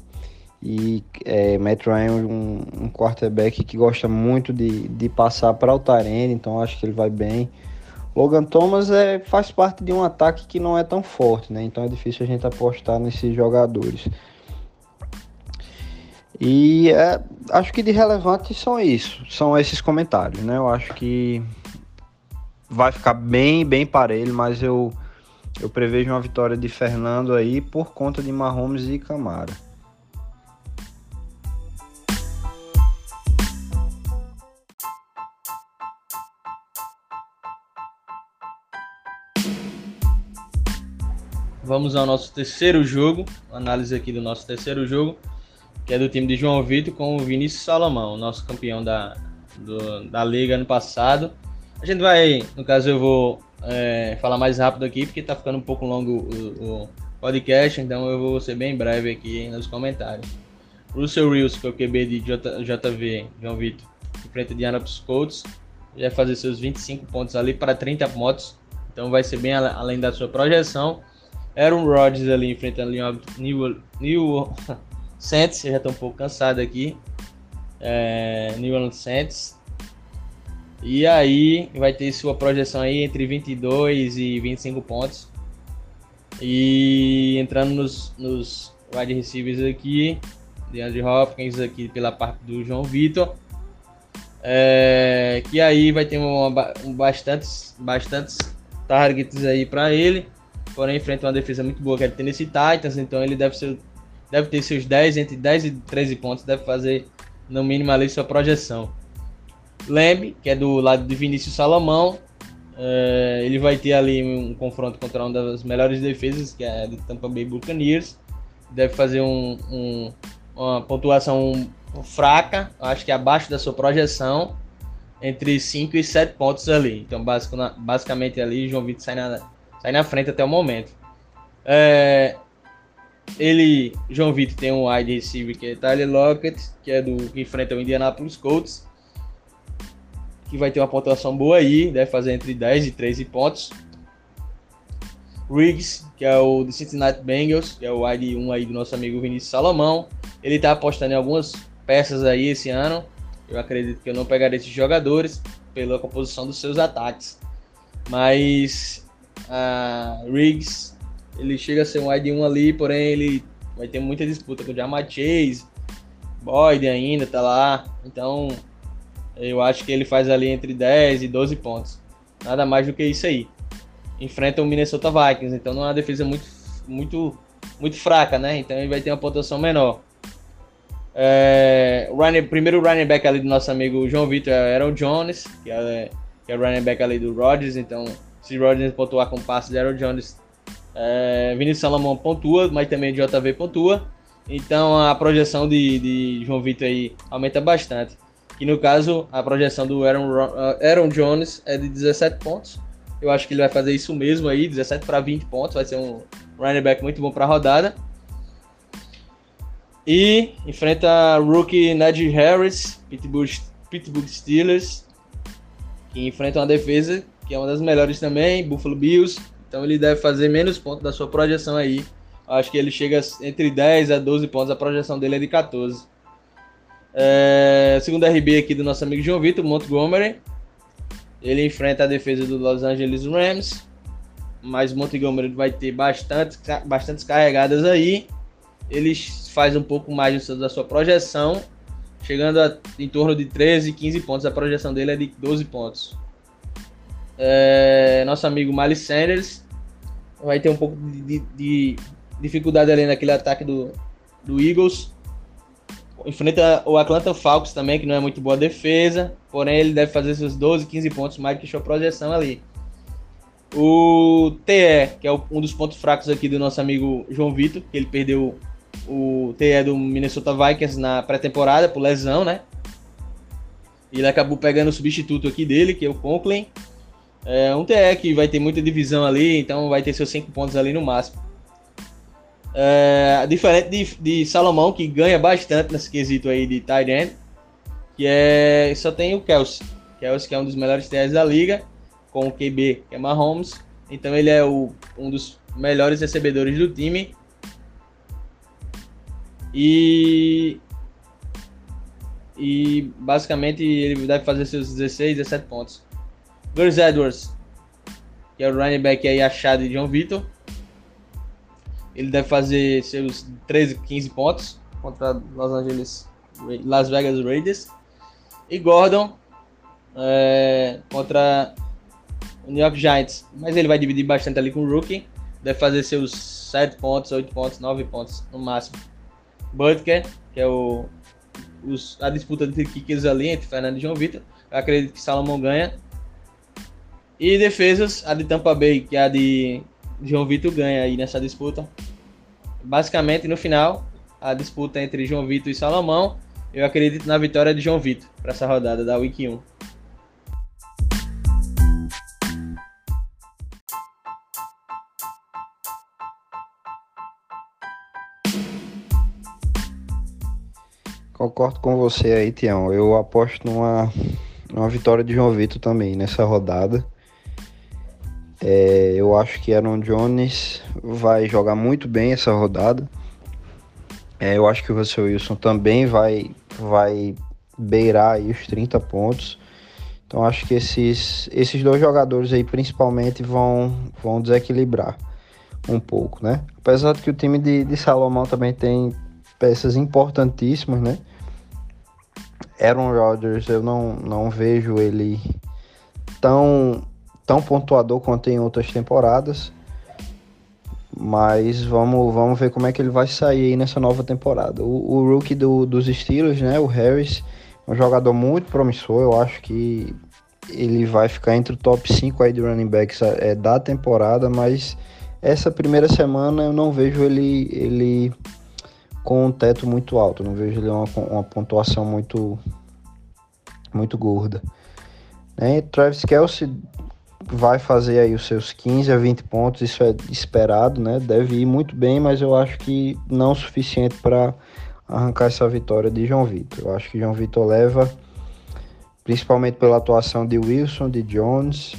E é, Matt Ryan é um, um quarterback que gosta muito de, de passar para o Tyrene, então acho que ele vai bem. Logan Thomas é, faz parte de um ataque que não é tão forte, né? Então é difícil a gente apostar nesses jogadores. E é, acho que de relevante são isso, são esses comentários, né? Eu acho que vai ficar bem, bem parelho, mas eu, eu prevejo uma vitória de Fernando aí por conta de Mahomes e Camara. Vamos ao nosso terceiro jogo, análise aqui do nosso terceiro jogo, que é do time de João Vitor com o Vinícius Salomão, nosso campeão da, do, da liga ano passado. A gente vai, no caso eu vou é, falar mais rápido aqui, porque tá ficando um pouco longo o, o podcast, então eu vou ser bem breve aqui nos comentários. Russell Wilson, que é o QB de J, JV, João Vitor, enfrenta Indianapolis Colts, vai fazer seus 25 pontos ali para 30 pontos, então vai ser bem além da sua projeção. Aaron Rodgers ali enfrentando o New, New Saints, já estou um pouco cansado aqui. É, New Orleans Saints. E aí vai ter sua projeção aí entre 22 e 25 pontos. E entrando nos, nos wide receivers aqui, DeAndre Hopkins aqui pela parte do João Vitor. É, que aí vai ter uma, um, bastantes, bastantes targets aí para ele porém enfrenta uma defesa muito boa que é o Tennessee Titans, então ele deve ser deve ter seus 10, entre 10 e 13 pontos, deve fazer no mínimo ali sua projeção. Lembre, que é do lado de Vinícius Salomão, é, ele vai ter ali um confronto contra uma das melhores defesas, que é a de Tampa Bay Buccaneers. Deve fazer um, um, uma pontuação fraca, acho que abaixo da sua projeção, entre 5 e 7 pontos ali. Então, basicamente ali, João Vitor sai na, sai na frente até o momento. É, ele, João Vitor, tem um wide receiver que é Tyler Lockett, que é do que enfrenta o Indianapolis Colts que vai ter uma pontuação boa aí, deve fazer entre 10 e 13 pontos. Riggs, que é o do Cincinnati Bengals, que é o wide 1 aí do nosso amigo Vinícius Salomão. Ele tá apostando em algumas peças aí esse ano. Eu acredito que eu não pegarei esses jogadores pela composição dos seus ataques. Mas a Riggs, ele chega a ser um wide 1 ali, porém ele vai ter muita disputa com o Jamar Chase, Boyd ainda tá lá. Então, eu acho que ele faz ali entre 10 e 12 pontos. Nada mais do que isso aí. Enfrenta o Minnesota Vikings, então não é uma defesa muito, muito, muito fraca, né? Então ele vai ter uma pontuação menor. É, running, primeiro running back ali do nosso amigo João Vitor é Aaron Jones, que é, que é running back ali do Rodgers. Então, se Rodgers pontuar com passe de Aaron Jones, é, Vinícius Salomão pontua, mas também JV pontua. Então a projeção de, de João Vitor aí aumenta bastante. Que no caso, a projeção do Aaron, Aaron Jones é de 17 pontos. Eu acho que ele vai fazer isso mesmo aí, 17 para 20 pontos. Vai ser um running back muito bom para a rodada. E enfrenta rookie Najee Harris, Pittsburgh, Pittsburgh Steelers, que enfrenta uma defesa que é uma das melhores também, Buffalo Bills. Então ele deve fazer menos pontos da sua projeção aí. Acho que ele chega entre 10 a 12 pontos, a projeção dele é de 14. É, segundo RB aqui do nosso amigo João Vitor, Montgomery. Ele enfrenta a defesa do Los Angeles Rams. Mas Montgomery vai ter bastante, bastantes carregadas aí. Ele faz um pouco mais da sua projeção. Chegando a, em torno de 13, 15 pontos. A projeção dele é de 12 pontos. É, nosso amigo Miles Sanders vai ter um pouco de, de, de dificuldade ali naquele ataque do, do Eagles enfrenta o Atlanta Falcons também, que não é muito boa defesa, porém ele deve fazer seus 12, 15 pontos mais que sua projeção ali. O TE, que é um dos pontos fracos aqui do nosso amigo João Vitor, que ele perdeu o TE do Minnesota Vikings na pré-temporada por lesão, né? Ele acabou pegando o substituto aqui dele, que é o Conklin. É um TE que vai ter muita divisão ali, então vai ter seus 5 pontos ali no máximo. É, diferente de, de Salomão, que ganha bastante nesse quesito aí de tight end, que é só tem o Kelsey. Kelsey que é um dos melhores TEs da liga, com o QB, que é Mahomes. Então ele é o, um dos melhores recebedores do time. E e basicamente ele deve fazer seus 16, 17 pontos. Gus Edwards, que é o running back aí achado de John Vitor, ele deve fazer seus 13, 15 pontos contra Los Angeles, Las Vegas Raiders. E Gordon é, contra o New York Giants. Mas ele vai dividir bastante ali com o Rookie. Deve fazer seus 7 pontos, 8 pontos, 9 pontos no máximo. Butker, que é o, os, a disputa de kickers ali entre Fernando e João Vitor. Eu acredito que Salomão ganha. E defesas, a de Tampa Bay, que é a de João Vitor ganha aí nessa disputa. Basicamente, no final, a disputa entre João Vitor e Salomão, eu acredito na vitória de João Vitor para essa rodada da Week 1. Concordo com você aí, Tião. Eu aposto numa, numa vitória de João Vitor também nessa rodada. É, eu acho que Aaron Jones vai jogar muito bem essa rodada. É, eu acho que o Russell Wilson também vai, vai beirar os 30 pontos. Então acho que esses, esses dois jogadores aí principalmente vão, vão desequilibrar um pouco, né? Apesar de que o time de, de Salomão também tem peças importantíssimas, né? Aaron Rodgers, eu não, não vejo ele tão tão pontuador quanto em outras temporadas. Mas vamos, vamos ver como é que ele vai sair aí nessa nova temporada. O, o rookie do, dos Steelers, né, o Harris, é um jogador muito promissor. Eu acho que ele vai ficar entre o top 5 aí de running backs é, da temporada, mas essa primeira semana eu não vejo ele, ele com um teto muito alto, não vejo ele uma, uma pontuação muito, muito gorda. Né? Travis Kelsey vai fazer aí os seus 15 a 20 pontos, isso é esperado, né? Deve ir muito bem, mas eu acho que não o suficiente para arrancar essa vitória de João Vitor. Eu acho que João Vitor leva, principalmente pela atuação de Wilson, de Jones.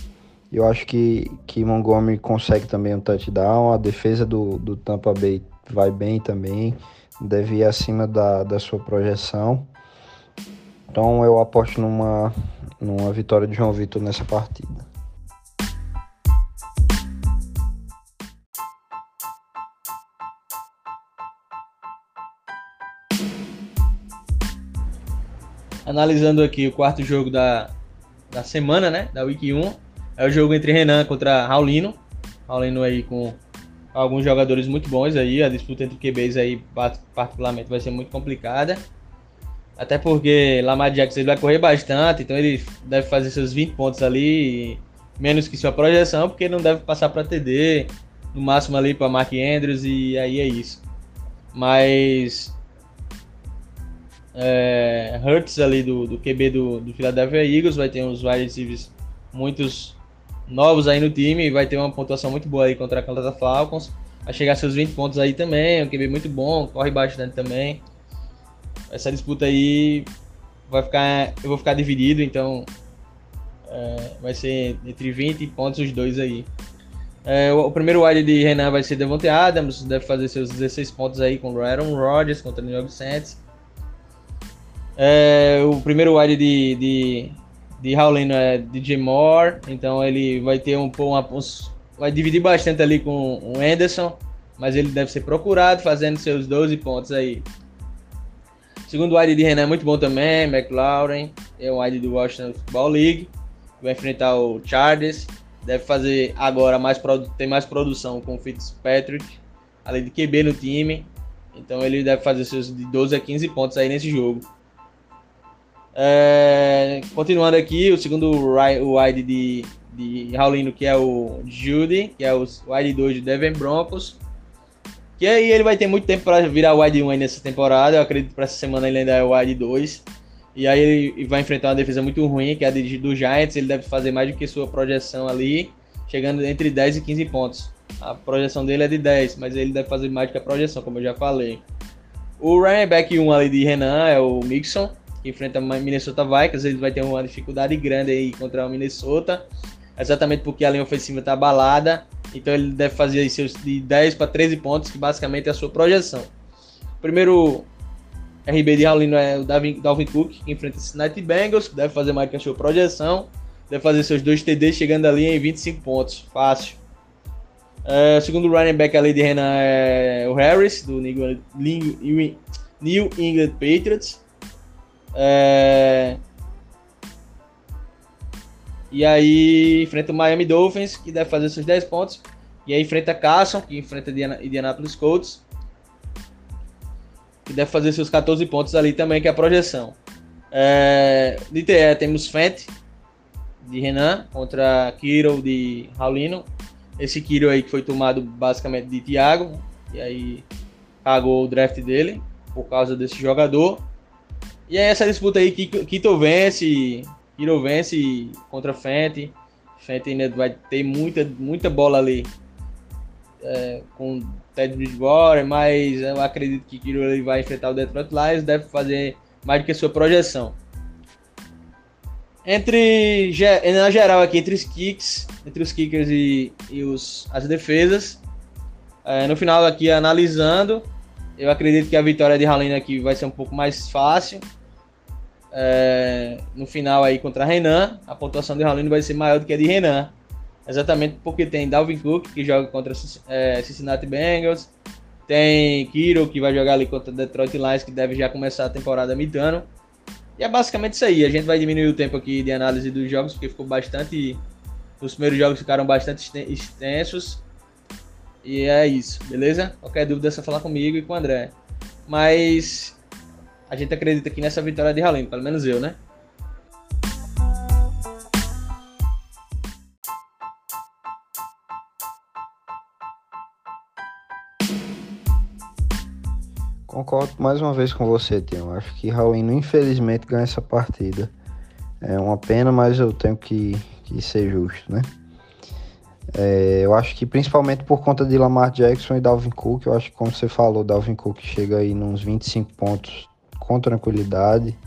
Eu acho que, que Montgomery consegue também um touchdown. A defesa do, do Tampa Bay vai bem também, deve ir acima da, da sua projeção. Então eu aposto numa, numa vitória de João Vitor nessa partida. Analisando aqui o quarto jogo da, da semana, né? Da Week 1. É o jogo entre Renan contra Raulino. Raulino aí com alguns jogadores muito bons aí. A disputa entre QBs aí, particularmente, vai ser muito complicada. Até porque Lamar Jackson ele vai correr bastante, então ele deve fazer seus 20 pontos ali, menos que sua projeção, porque não deve passar para TD, no máximo ali para Mark Andrews, e aí é isso. Mas é, Hurts ali do, do QB do, do Philadelphia Eagles, vai ter uns wide receivers muitos novos aí no time, vai ter uma pontuação muito boa aí contra a Atlanta Falcons, vai chegar seus 20 pontos aí também, um QB muito bom, corre bastante também. Essa disputa aí vai ficar, eu vou ficar dividido, então é, vai ser entre 20 pontos os dois aí. É, o, o, primeiro wide de Renan vai ser Devontae Adams, deve fazer seus 16 pontos aí com o Aaron Rodgers contra o New York Saints. É, o primeiro wide de, de, de Howlin é DJ Moore, então ele vai ter um, uma, vai dividir bastante ali com o Anderson, mas ele deve ser procurado fazendo seus 12 pontos aí. segundo wide de Renan é muito bom também, McLaurin, é o wide do Washington Football League, vai enfrentar o Chargers, deve fazer agora mais tem mais produção com o Fitzpatrick, além de QB no time, então ele deve fazer seus de 12 a 15 pontos aí nesse jogo. É, continuando aqui, o segundo wide de, de Raulino, que é o Judy, que é o wide 2 de Devon Broncos. Que aí ele vai ter muito tempo para virar wide 1 aí nessa temporada. Eu acredito que para essa semana ele ainda é wide 2. E aí ele vai enfrentar uma defesa muito ruim, que é a do Giants. Ele deve fazer mais do que sua projeção ali, chegando entre 10 e 15 pontos. A projeção dele é de 10, mas ele deve fazer mais do que a projeção, como eu já falei. O running back 1 ali de Renan é o Mixon enfrenta Minnesota Vikings, ele vai ter uma dificuldade grande aí contra o Minnesota, exatamente porque a linha ofensiva está abalada, então ele deve fazer aí seus de 10 para 13 pontos, que basicamente é a sua projeção. O primeiro RB de Raulino é o Dalvin, Dalvin Cook, que enfrenta Cincinnati Bengals, deve fazer mais que a sua projeção, deve fazer seus dois TDs chegando ali em 25 pontos, fácil. O segundo running back ali de Renan é o Harris, do New England Patriots. É... E aí enfrenta o Miami Dolphins, que deve fazer seus 10 pontos. E aí enfrenta Carson, que enfrenta Indianapolis Colts, que deve fazer seus 14 pontos ali também, que é a projeção. É... De TE temos Fent, de Renan, contra Kiro de Raulino. Esse Kiro aí que foi tomado basicamente de Thiago, e aí pagou o draft dele por causa desse jogador. E é essa disputa aí, Kito vence, Kiro vence contra Fenty. Fenty ainda vai ter muita, muita bola ali é, com Ted Bridgewater, mas eu acredito que ele vai enfrentar o Detroit Lions, deve fazer mais do que a sua projeção. Entre, na geral aqui, entre os kicks, entre os kickers e, e os, as defesas, é, no final aqui analisando, eu acredito que a vitória de Halina aqui vai ser um pouco mais fácil. É, no final aí contra Renan, a pontuação de Halina vai ser maior do que a de Renan. Exatamente porque tem Dalvin Cook, que joga contra é, Cincinnati Bengals. Tem Kiro, que vai jogar ali contra Detroit Lions, que deve já começar a temporada mitando. E é basicamente isso aí. A gente vai diminuir o tempo aqui de análise dos jogos, porque ficou bastante. Os primeiros jogos ficaram bastante extensos. E é isso, beleza? Qualquer dúvida é só falar comigo e com o André. Mas a gente acredita aqui nessa vitória de Halim, pelo menos eu, né? Concordo mais uma vez com você, Tião. Acho que Raulino, infelizmente, ganha essa partida. É uma pena, mas eu tenho que, que ser justo, né? É, eu acho que principalmente por conta de Lamar Jackson e Dalvin Cook, eu acho que como você falou, Dalvin Cook chega aí nos 25 pontos com tranquilidade.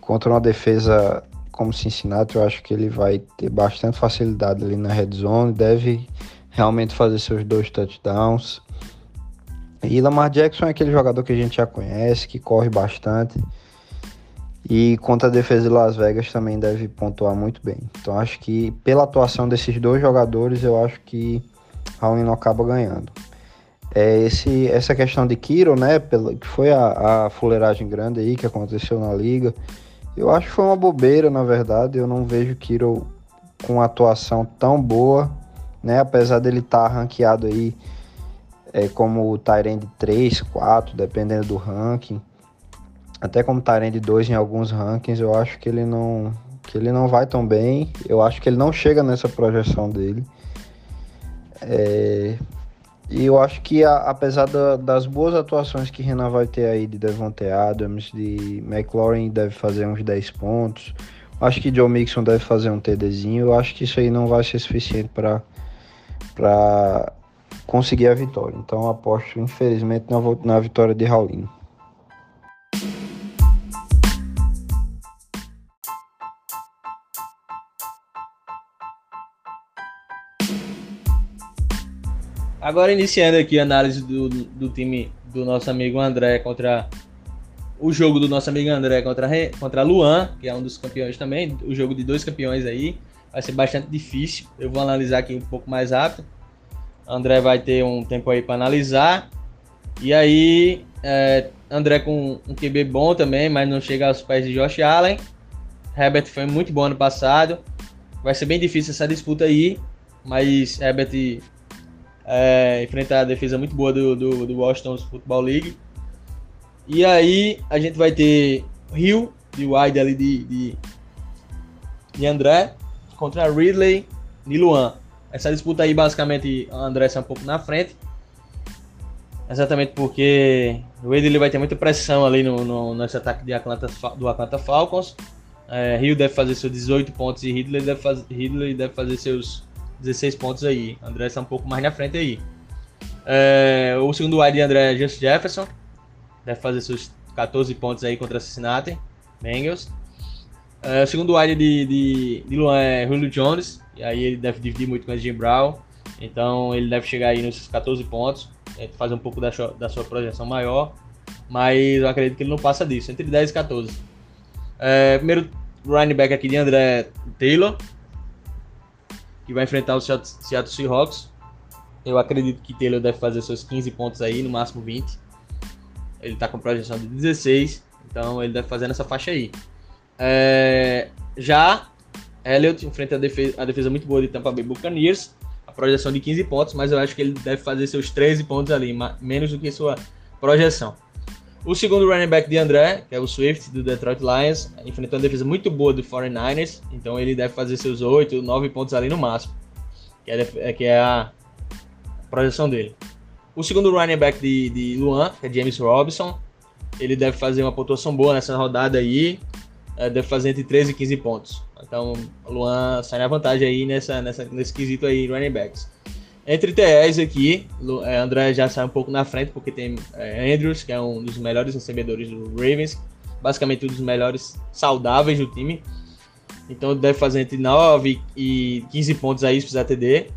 Contra uma defesa como Cincinnati, eu acho que ele vai ter bastante facilidade ali na red zone, deve realmente fazer seus dois touchdowns. E Lamar Jackson é aquele jogador que a gente já conhece, que corre bastante. E contra a defesa de Las Vegas também deve pontuar muito bem. Então acho que pela atuação desses dois jogadores, eu acho que Raul não acaba ganhando. É esse, essa questão de Kiro, né, pela, que foi a, a fuleiragem grande aí que aconteceu na liga, eu acho que foi uma bobeira, na verdade. Eu não vejo Kiro com atuação tão boa, né, apesar dele estar tá ranqueado aí é, como o Tyrande 3, 4, dependendo do ranking até como Tyrande 2 em alguns rankings, eu acho que ele não que ele não vai tão bem. Eu acho que ele não chega nessa projeção dele. É, e eu acho que a, apesar da, das boas atuações que Renan vai ter aí de Devontae Adams, de McLaurin deve fazer uns 10 pontos. Acho que Joe Mixon deve fazer um TDzinho. Eu acho que isso aí não vai ser suficiente para para conseguir a vitória. Então aposto infelizmente na, na vitória de Raulino. Agora iniciando aqui a análise do, do time do nosso amigo André contra o jogo do nosso amigo André contra, contra Luan, que é um dos campeões também, o jogo de dois campeões aí, vai ser bastante difícil. Eu vou analisar aqui um pouco mais rápido. André vai ter um tempo aí para analisar. E aí, é, André com um QB bom também, mas não chega aos pés de Josh Allen. Herbert foi muito bom ano passado. Vai ser bem difícil essa disputa aí, mas Herbert é, enfrentar a defesa muito boa do, do, do Washington Football League. E aí a gente vai ter Rio, de wide ali de, de, de André, contra Ridley de Luan. Essa disputa aí, basicamente, o André está um pouco na frente. Exatamente porque o Ridley vai ter muita pressão ali no, no, nesse ataque de Atlanta, do Atlanta Falcons. É, Rio deve fazer seus 18 pontos e Ridley deve, faz, Ridley deve fazer seus 16 pontos aí. André está um pouco mais na frente aí. É, o segundo wide de André é Justin Jefferson. Deve fazer seus 14 pontos aí contra Cincinnati Bengals. É, o segundo wide de, de, de Luan é Julio Jones. E aí ele deve dividir muito com o Jim Brown. Então ele deve chegar aí nos 14 pontos. Fazer um pouco da, da sua projeção maior. Mas eu acredito que ele não passa disso. Entre 10 e 14. É, primeiro running back aqui de André Taylor que vai enfrentar o Seattle Seahawks. Eu acredito que Taylor deve fazer seus 15 pontos aí, no máximo 20. Ele está com projeção de 16, então ele deve fazer nessa faixa aí. É, já Elliott enfrenta a defesa, a defesa muito boa de Tampa Bay Buccaneers, a projeção de 15 pontos, mas eu acho que ele deve fazer seus 13 pontos ali, menos do que sua projeção. O segundo running back de André, que é o Swift do Detroit Lions, enfrentou uma defesa muito boa do 49ers, então ele deve fazer seus 8, 9 pontos ali no máximo, que é, é, que é a projeção dele. O segundo running back de, de Luan, que é James Robinson, ele deve fazer uma pontuação boa nessa rodada aí, é, deve fazer entre 13 e 15 pontos. Então, Luan sai na vantagem aí nessa, nessa, nesse quesito aí, running backs. Entre TEs aqui, é, André já sai um pouco na frente, porque tem é, Andrews, que é um dos melhores recebedores do Ravens, basicamente um dos melhores saudáveis do time. Então deve fazer entre 9 e 15 pontos aí se precisar TD.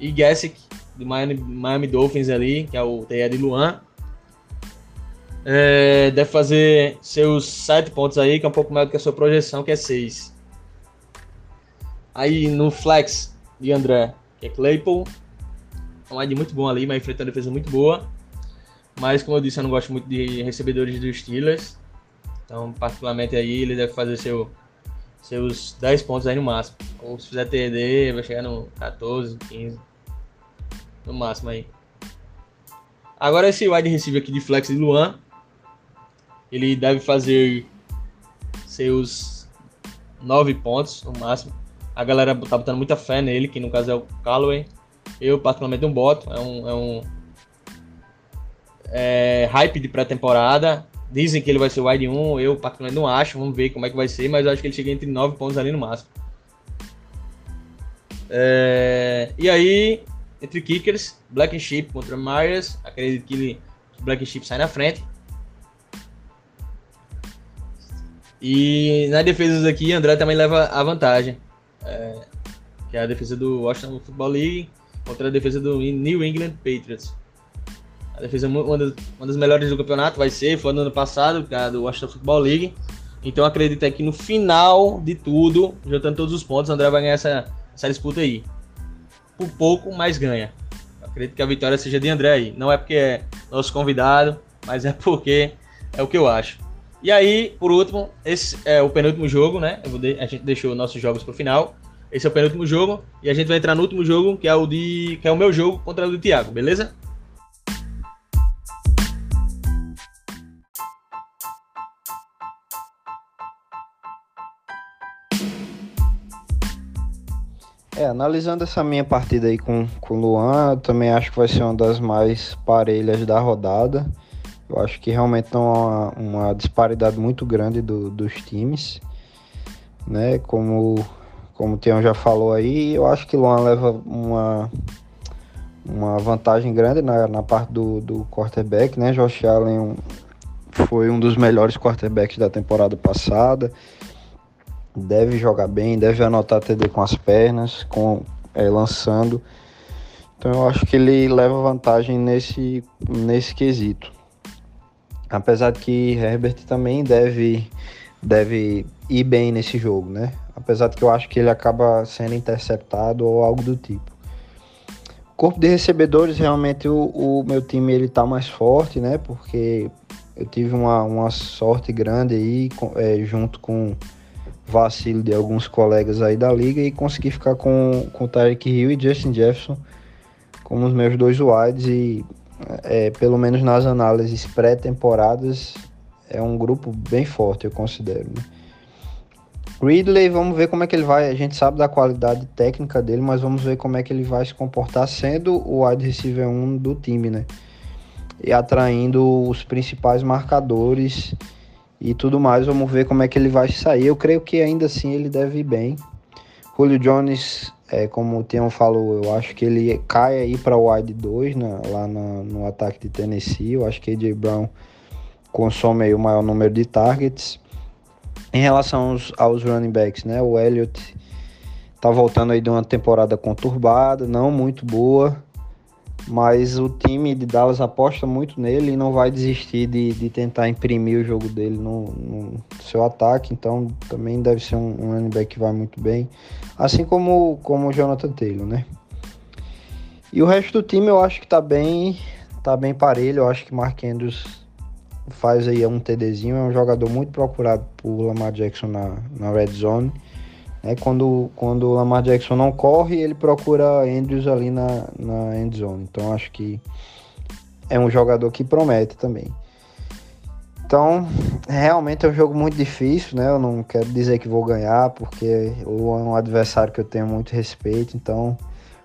E Gessick, do Miami, Miami Dolphins ali, que é o TE de Luan. É, deve fazer seus 7 pontos aí, que é um pouco maior do que a sua projeção, que é 6. Aí no flex de André, que é Claypool, um wide muito bom ali, mas enfrenta uma defesa muito boa. Mas, como eu disse, eu não gosto muito de recebedores dos Steelers. Então, particularmente aí, ele deve fazer seu, seus 10 pontos aí no máximo. Ou se fizer TD, vai chegar no 14, 15. no máximo aí. Agora esse wide receiver aqui de flex de Luan, ele deve fazer seus 9 pontos no máximo. A galera tá botando muita fé nele, que no caso é o Callaway. Eu particularmente não boto, é um, é um é, hype de pré-temporada. Dizem que ele vai ser wide 1, eu particularmente não acho, vamos ver como é que vai ser, mas eu acho que ele chega entre 9 pontos ali no máximo. É, e aí, entre kickers, Black Sheep contra Myers, acredito que ele, Black Sheep sai na frente. E nas defesas aqui, André também leva a vantagem. É, que é a defesa do Washington Football League contra a defesa do New England Patriots. A defesa é uma das, uma das melhores do campeonato vai ser, foi no ano passado, é do Washington Football League. Então acredito que no final de tudo, juntando todos os pontos, o André vai ganhar essa, essa disputa aí. Por pouco, mas ganha. acredito que a vitória seja de André aí. Não é porque é nosso convidado, mas é porque é o que eu acho. E aí, por último, esse é o penúltimo jogo, né? De... a gente deixou nossos jogos pro final. Esse é o penúltimo jogo. E a gente vai entrar no último jogo, que é o de. que é o meu jogo contra o do Thiago, beleza? É, analisando essa minha partida aí com, com o Luan, eu também acho que vai ser uma das mais parelhas da rodada. Eu acho que realmente tem uma, uma disparidade muito grande do, dos times, né? Como, como o Tião já falou aí, eu acho que Luan leva uma, uma vantagem grande na, na parte do, do quarterback, né? Josh Allen foi um dos melhores quarterbacks da temporada passada deve jogar bem, deve anotar TD com as pernas, com é, lançando. Então eu acho que ele leva vantagem nesse, nesse quesito. Apesar de que Herbert também deve, deve ir bem nesse jogo, né? Apesar de que eu acho que ele acaba sendo interceptado ou algo do tipo. Corpo de recebedores, realmente o, o meu time ele tá mais forte, né? Porque eu tive uma, uma sorte grande aí é, junto com vacilo de alguns colegas aí da liga e consegui ficar com, com Tyreek Hill e Justin Jefferson como os meus dois wides e é, pelo menos nas análises pré-temporadas é um grupo bem forte, eu considero. Né? Ridley, vamos ver como é que ele vai. A gente sabe da qualidade técnica dele, mas vamos ver como é que ele vai se comportar sendo o wide receiver 1 do time, né? E atraindo os principais marcadores e tudo mais. Vamos ver como é que ele vai sair. Eu creio que ainda assim ele deve ir bem. Julio Jones, é, como o Tião falou, eu acho que ele cai aí para o wide 2 né, lá no, ataque de Tennessee. Eu acho que AJ Brown consome aí o maior número de targets. Em relação aos, aos running backs, né? O Elliott tá voltando aí de uma temporada conturbada, não muito boa mas o time de Dallas aposta muito nele e não vai desistir de, de tentar imprimir o jogo dele no, no seu ataque, então também deve ser um, um running back que vai muito bem, assim como, como o Jonathan Taylor, né? E o resto do time eu acho que tá bem, tá bem parelho, eu acho que Mark Andrews faz aí um TDzinho, é um jogador muito procurado por Lamar Jackson na, na red zone, é quando, quando o Lamar Jackson não corre, ele procura Andrews ali na, na end zone. Então acho que é um jogador que promete também. Então, realmente é um jogo muito difícil, né? Eu não quero dizer que vou ganhar, porque é um adversário que eu tenho muito respeito, então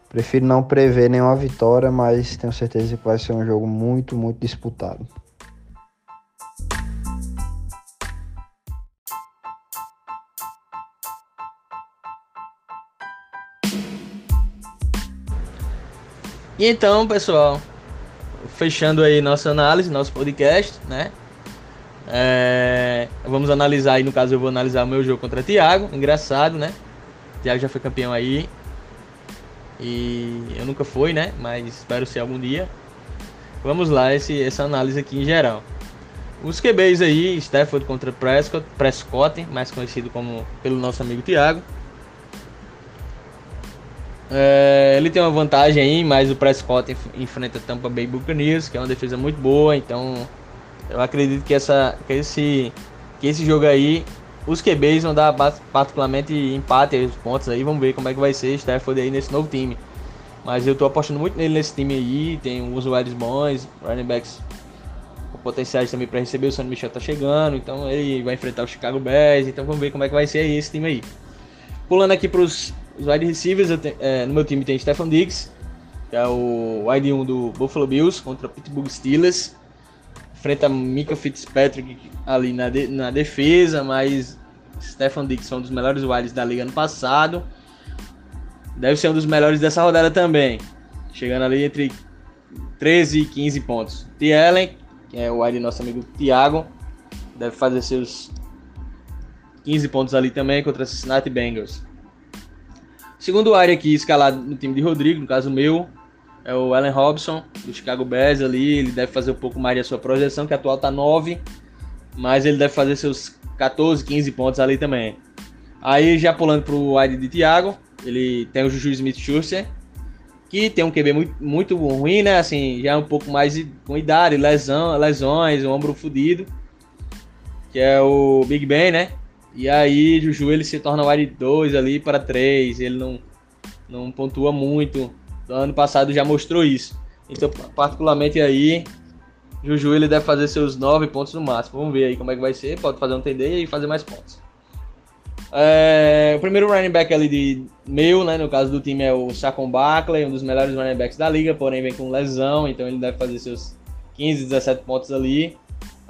prefiro não prever nenhuma vitória, mas tenho certeza que vai ser um jogo muito, muito disputado. E então, pessoal, fechando aí nossa análise, nosso podcast, né? É, vamos analisar aí, no caso eu vou analisar o meu jogo contra Thiago, engraçado, né? Thiago já foi campeão aí. E eu nunca fui, né? Mas espero ser algum dia. Vamos lá, esse, essa análise aqui em geral. Os QBs aí, Stafford contra Prescott, Prescott, mais conhecido como pelo nosso amigo Thiago. É, ele tem uma vantagem aí, mas o Prescott enfrenta Tampa Bay Buccaneers, que é uma defesa muito boa, então eu acredito que, essa, que, esse, que esse jogo aí, os QBs vão dar particularmente empate os pontos aí, vamos ver como é que vai ser Stafford aí nesse novo time. Mas eu tô apostando muito nele nesse time aí. Tem uns wides bons, running backs potenciais também para receber. O Sonny Michel tá chegando, então ele vai enfrentar o Chicago Bears. Então vamos ver como é que vai ser esse time aí. Pulando aqui para os wide receivers, é, no meu time tem Stefan Diggs, que é o wide 1 do Buffalo Bills contra Pittsburgh Steelers. Enfrenta Mika Fitzpatrick ali na, de, na defesa, mas Stefan Diggs foi um dos melhores wides da liga ano passado. Deve ser um dos melhores dessa rodada também. Chegando ali entre 13 e 15 pontos. T. Allen, que é o wide nosso amigo Thiago, deve fazer seus 15 pontos ali também contra Cincinnati Bengals. Segundo área aqui escalado no time de Rodrigo, no caso meu, é o Allen Robson, do Chicago Bears ali. Ele deve fazer um pouco mais da sua projeção, que atual tá 9, mas ele deve fazer seus 14, 15 pontos ali também. Aí já pulando pro wide de Thiago, ele tem o Juju Smith-Schuster, que tem um QB muito, muito ruim, né? Assim, já é um pouco mais com idade, lesão, lesões, um ombro fudido, que é o Big Ben, né? E aí Juju ele se torna wide 2 ali para 3, ele não, não pontua muito. No ano passado já mostrou isso. Então, particularmente aí, Juju ele deve fazer seus 9 pontos no máximo. Vamos ver aí como é que vai ser. Pode fazer um TD e fazer mais pontos. É, o primeiro running back ali de meu, né, no caso do time é o Saquon Barkley, um dos melhores running backs da liga, porém vem com lesão, então ele deve fazer seus 15, 17 pontos ali.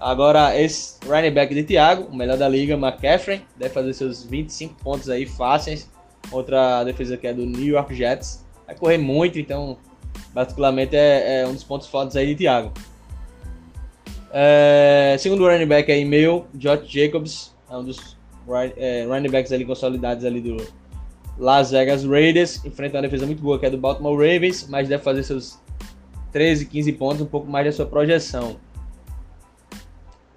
Agora, esse running back de Thiago, o melhor da liga, McCaffrey, deve fazer seus 25 pontos aí fáceis contra a defesa que é do New York Jets. Vai correr muito, então, particularmente, é, é um dos pontos fortes aí de Thiago. É, segundo running back aí, meu, Josh Jacobs, é um dos é, running backs ali consolidados ali do Las Vegas Raiders. Enfrenta uma defesa muito boa que é do Baltimore Ravens, mas deve fazer seus 13, 15 pontos, um pouco mais da sua projeção.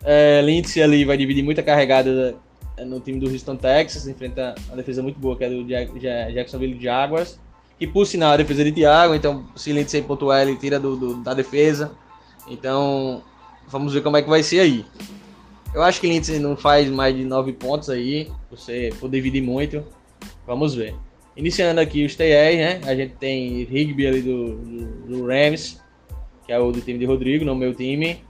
É, Lindsay ali vai dividir muita carregada é, no time do Houston Texas, enfrenta uma defesa muito boa que é do Jacksonville Jaguars. Que por sinal a defesa de Thiago, então se Lindsay pontuar ele tira do, do, da defesa. Então vamos ver como é que vai ser aí. Eu acho que Lindsay não faz mais de 9 pontos aí. Você for dividir muito. Vamos ver. Iniciando aqui os TR, né? A gente tem Rigby ali do, do, do, Rams, que é o do time de Rodrigo, no meu time.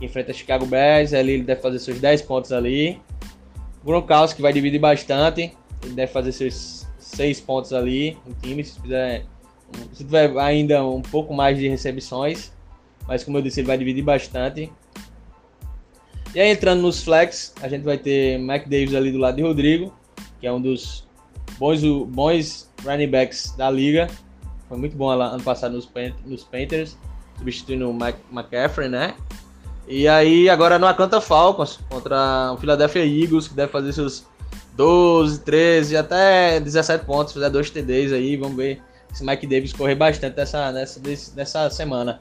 Enfrenta Chicago Bears. Ali ele deve fazer seus 10 pontos ali. Gronkowski vai dividir bastante. Ele deve fazer seus 6 pontos ali no time. Se fizer, se tiver ainda um pouco mais de recepções. Mas como eu disse, ele vai dividir bastante. E aí entrando nos flex, a gente vai ter Mac Davis ali do lado de Rodrigo, que é um dos bons, bons running backs da liga. Foi muito bom lá ano passado nos, nos Panthers, substituindo o Mac, McCaffrey, né? E aí agora no Atlanta Falcons contra o Philadelphia Eagles, que deve fazer seus 12, 13, até 17 pontos, fazer dois TDs aí, vamos ver se Mike Davis correr bastante nessa, nessa, nessa semana.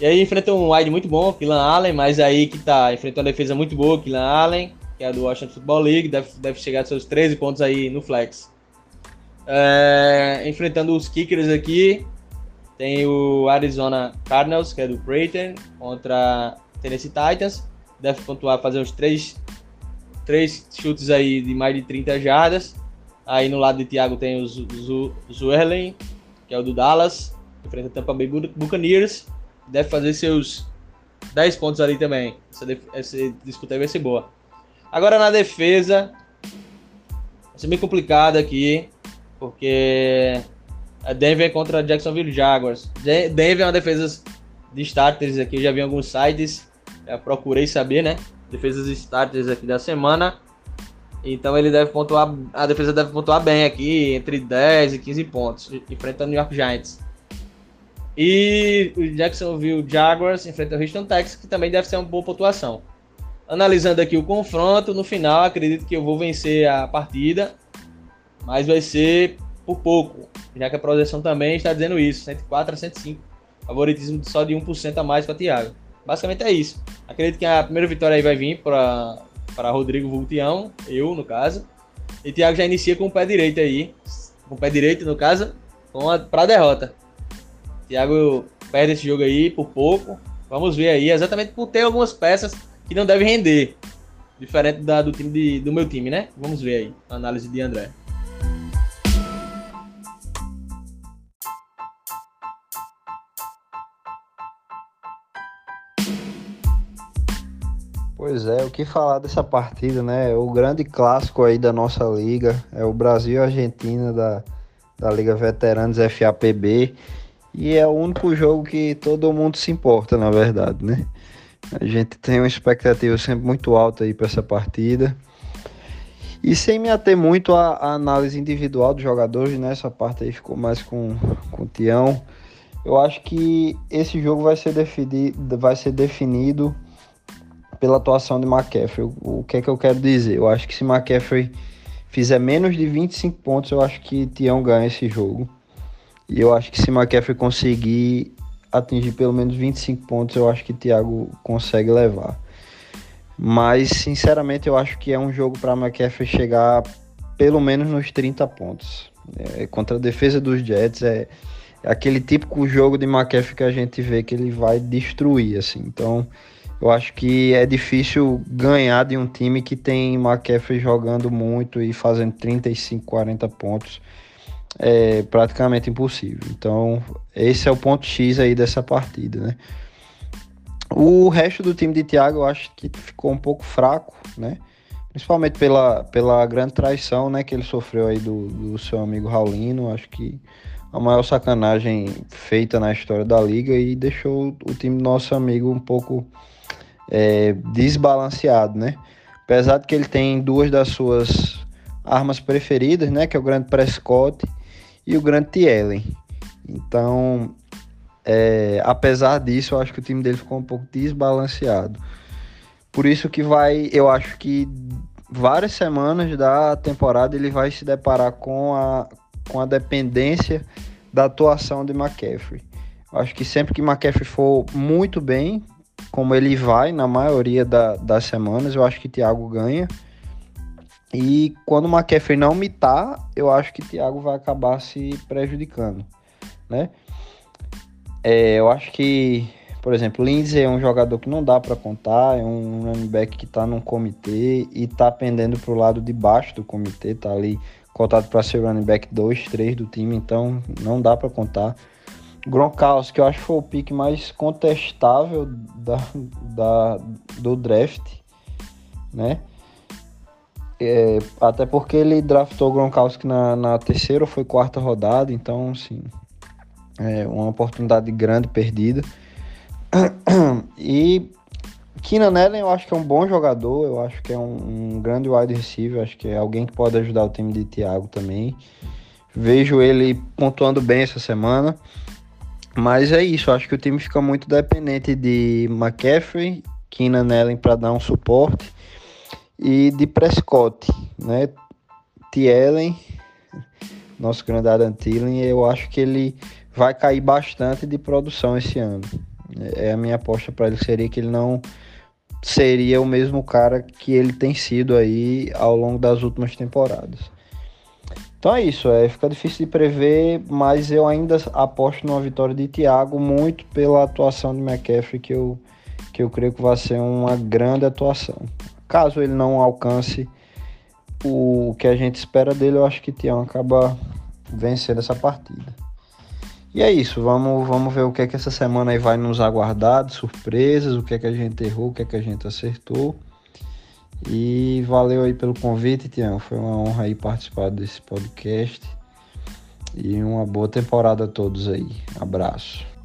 E aí enfrenta um wide muito bom, Kylan Allen, mas aí que tá, enfrenta uma defesa muito boa, Kylan Allen, que é do Washington Football League, deve, deve chegar a seus 13 pontos aí no flex. É, enfrentando os kickers aqui, tem o Arizona Cardinals, que é do Creighton, contra Tennessee Titans, deve pontuar, fazer uns 3, três chutes aí de mais de 30 jardas. Aí no lado de Thiago tem o Zuerlen, que é o do Dallas, enfrenta Tampa Bay Buccaneers deve fazer seus 10 pontos ali também. Essa, essa disputa aí vai ser boa. Agora na defesa, vai ser bem complicado aqui, porque Denver contra Jacksonville Jaguars. Denver é uma defesa de starters aqui, eu já vi alguns sites, já procurei saber, né? Defesas starters aqui da semana. Então ele deve pontuar, a defesa deve pontuar bem aqui, entre 10 e 15 pontos, enfrentando o New York Giants. E o Jacksonville Jaguars enfrenta o Houston Texans, que também deve ser uma boa pontuação. Analisando aqui o confronto, no final acredito que eu vou vencer a partida, mas vai ser por pouco, já que a projeção também está dizendo isso, 104 a 105. Favoritismo só de 1% a mais para Thiago. Basicamente é isso. Acredito que a primeira vitória aí vai vir para Rodrigo Vultião, eu no caso. E Thiago já inicia com o pé direito aí, com o pé direito no caso, para a derrota. Thiago perde esse jogo aí por pouco. Vamos ver aí, exatamente por ter algumas peças que não devem render. Diferente da, do time de, do meu time, né? Vamos ver aí a análise de André. Pois é, o que falar dessa partida, né? O grande clássico aí da nossa liga é o Brasil e Argentina da, da Liga Veteranos FAPB. E é o único jogo que todo mundo se importa, na verdade, né? A gente tem uma expectativa sempre muito alta aí para essa partida. E sem me ater muito à, análise individual dos jogadores, né? Essa parte aí ficou mais com, com o Tião. Eu acho que esse jogo vai ser definido, vai ser definido pela atuação de McCaffrey. O, o que é que eu quero dizer? Eu acho que se McCaffrey fizer menos de 25 pontos, eu acho que Tião ganha esse jogo. E eu acho que se McCaffrey conseguir atingir pelo menos 25 pontos, eu acho que Thiago consegue levar. Mas, sinceramente, eu acho que é um jogo para McCaffrey chegar pelo menos nos 30 pontos. É, contra a defesa dos Jets é, é aquele típico jogo de McCaffrey que a gente vê que ele vai destruir, assim. Então, eu acho que é difícil ganhar de um time que tem McCaffrey jogando muito e fazendo 35, 40 pontos. É praticamente impossível. Então, esse é o ponto X aí dessa partida, né? O resto do time de Thiago eu acho que ficou um pouco fraco, né? Principalmente pela, pela grande traição né, que ele sofreu aí do, do seu amigo Raulino. Acho que a maior sacanagem feita na história da liga e deixou o time do nosso amigo um pouco é, desbalanceado, né? Apesar de que ele tem duas das suas armas preferidas, né? Que é o grande Prescott e o grande Thielen. Então, é, apesar disso, eu acho que o time dele ficou um pouco desbalanceado. Por isso que vai, eu acho que várias semanas da temporada ele vai se deparar com a, com a dependência da atuação de McCaffrey. Eu acho que sempre que McCaffrey for muito bem, como ele vai na maioria da, das semanas, eu acho que Thiago ganha. E quando o McCaffrey não mitar, eu acho que Thiago vai acabar se prejudicando, né? É, eu acho que, por exemplo, Lindsay é um jogador que não dá para contar, é um running back que está num comitê e está pendendo para o lado de baixo do comitê, tá ali cotado para ser running back 2, 3 do time, então não dá para contar. Gronkowski, eu acho que foi o pique mais contestável da, da, do draft, né? É, até porque ele draftou Gronkowski na, na terceira ou foi quarta rodada, então, assim, é uma oportunidade grande perdida. E Keenan Allen eu acho que é um bom jogador, eu acho que é um, um grande wide receiver, acho que é alguém que pode ajudar o time de Thiago também. Vejo ele pontuando bem essa semana. Mas é isso, acho que o time fica muito dependente de McCaffrey, Keenan Allen para dar um suporte e de Prescott, né? T. Allen, nosso grande Adam Thielen, eu acho que ele vai cair bastante de produção esse ano. É a minha aposta para ele seria que ele não seria o mesmo cara que ele tem sido aí ao longo das últimas temporadas. Então é isso, é, fica difícil de prever, mas eu ainda aposto numa vitória de Thiago muito pela atuação de McCaffrey, que eu, que eu creio que vai ser uma grande atuação. Caso ele não alcance o que a gente espera dele, eu acho que Thiago acaba vencendo essa partida. E é isso, vamos, vamos ver o que é que essa semana aí vai nos aguardar, de surpresas, o que é que a gente errou, o que é que a gente acertou. E valeu aí pelo convite, Tião. Foi uma honra aí participar desse podcast. E uma boa temporada a todos aí. Abraço.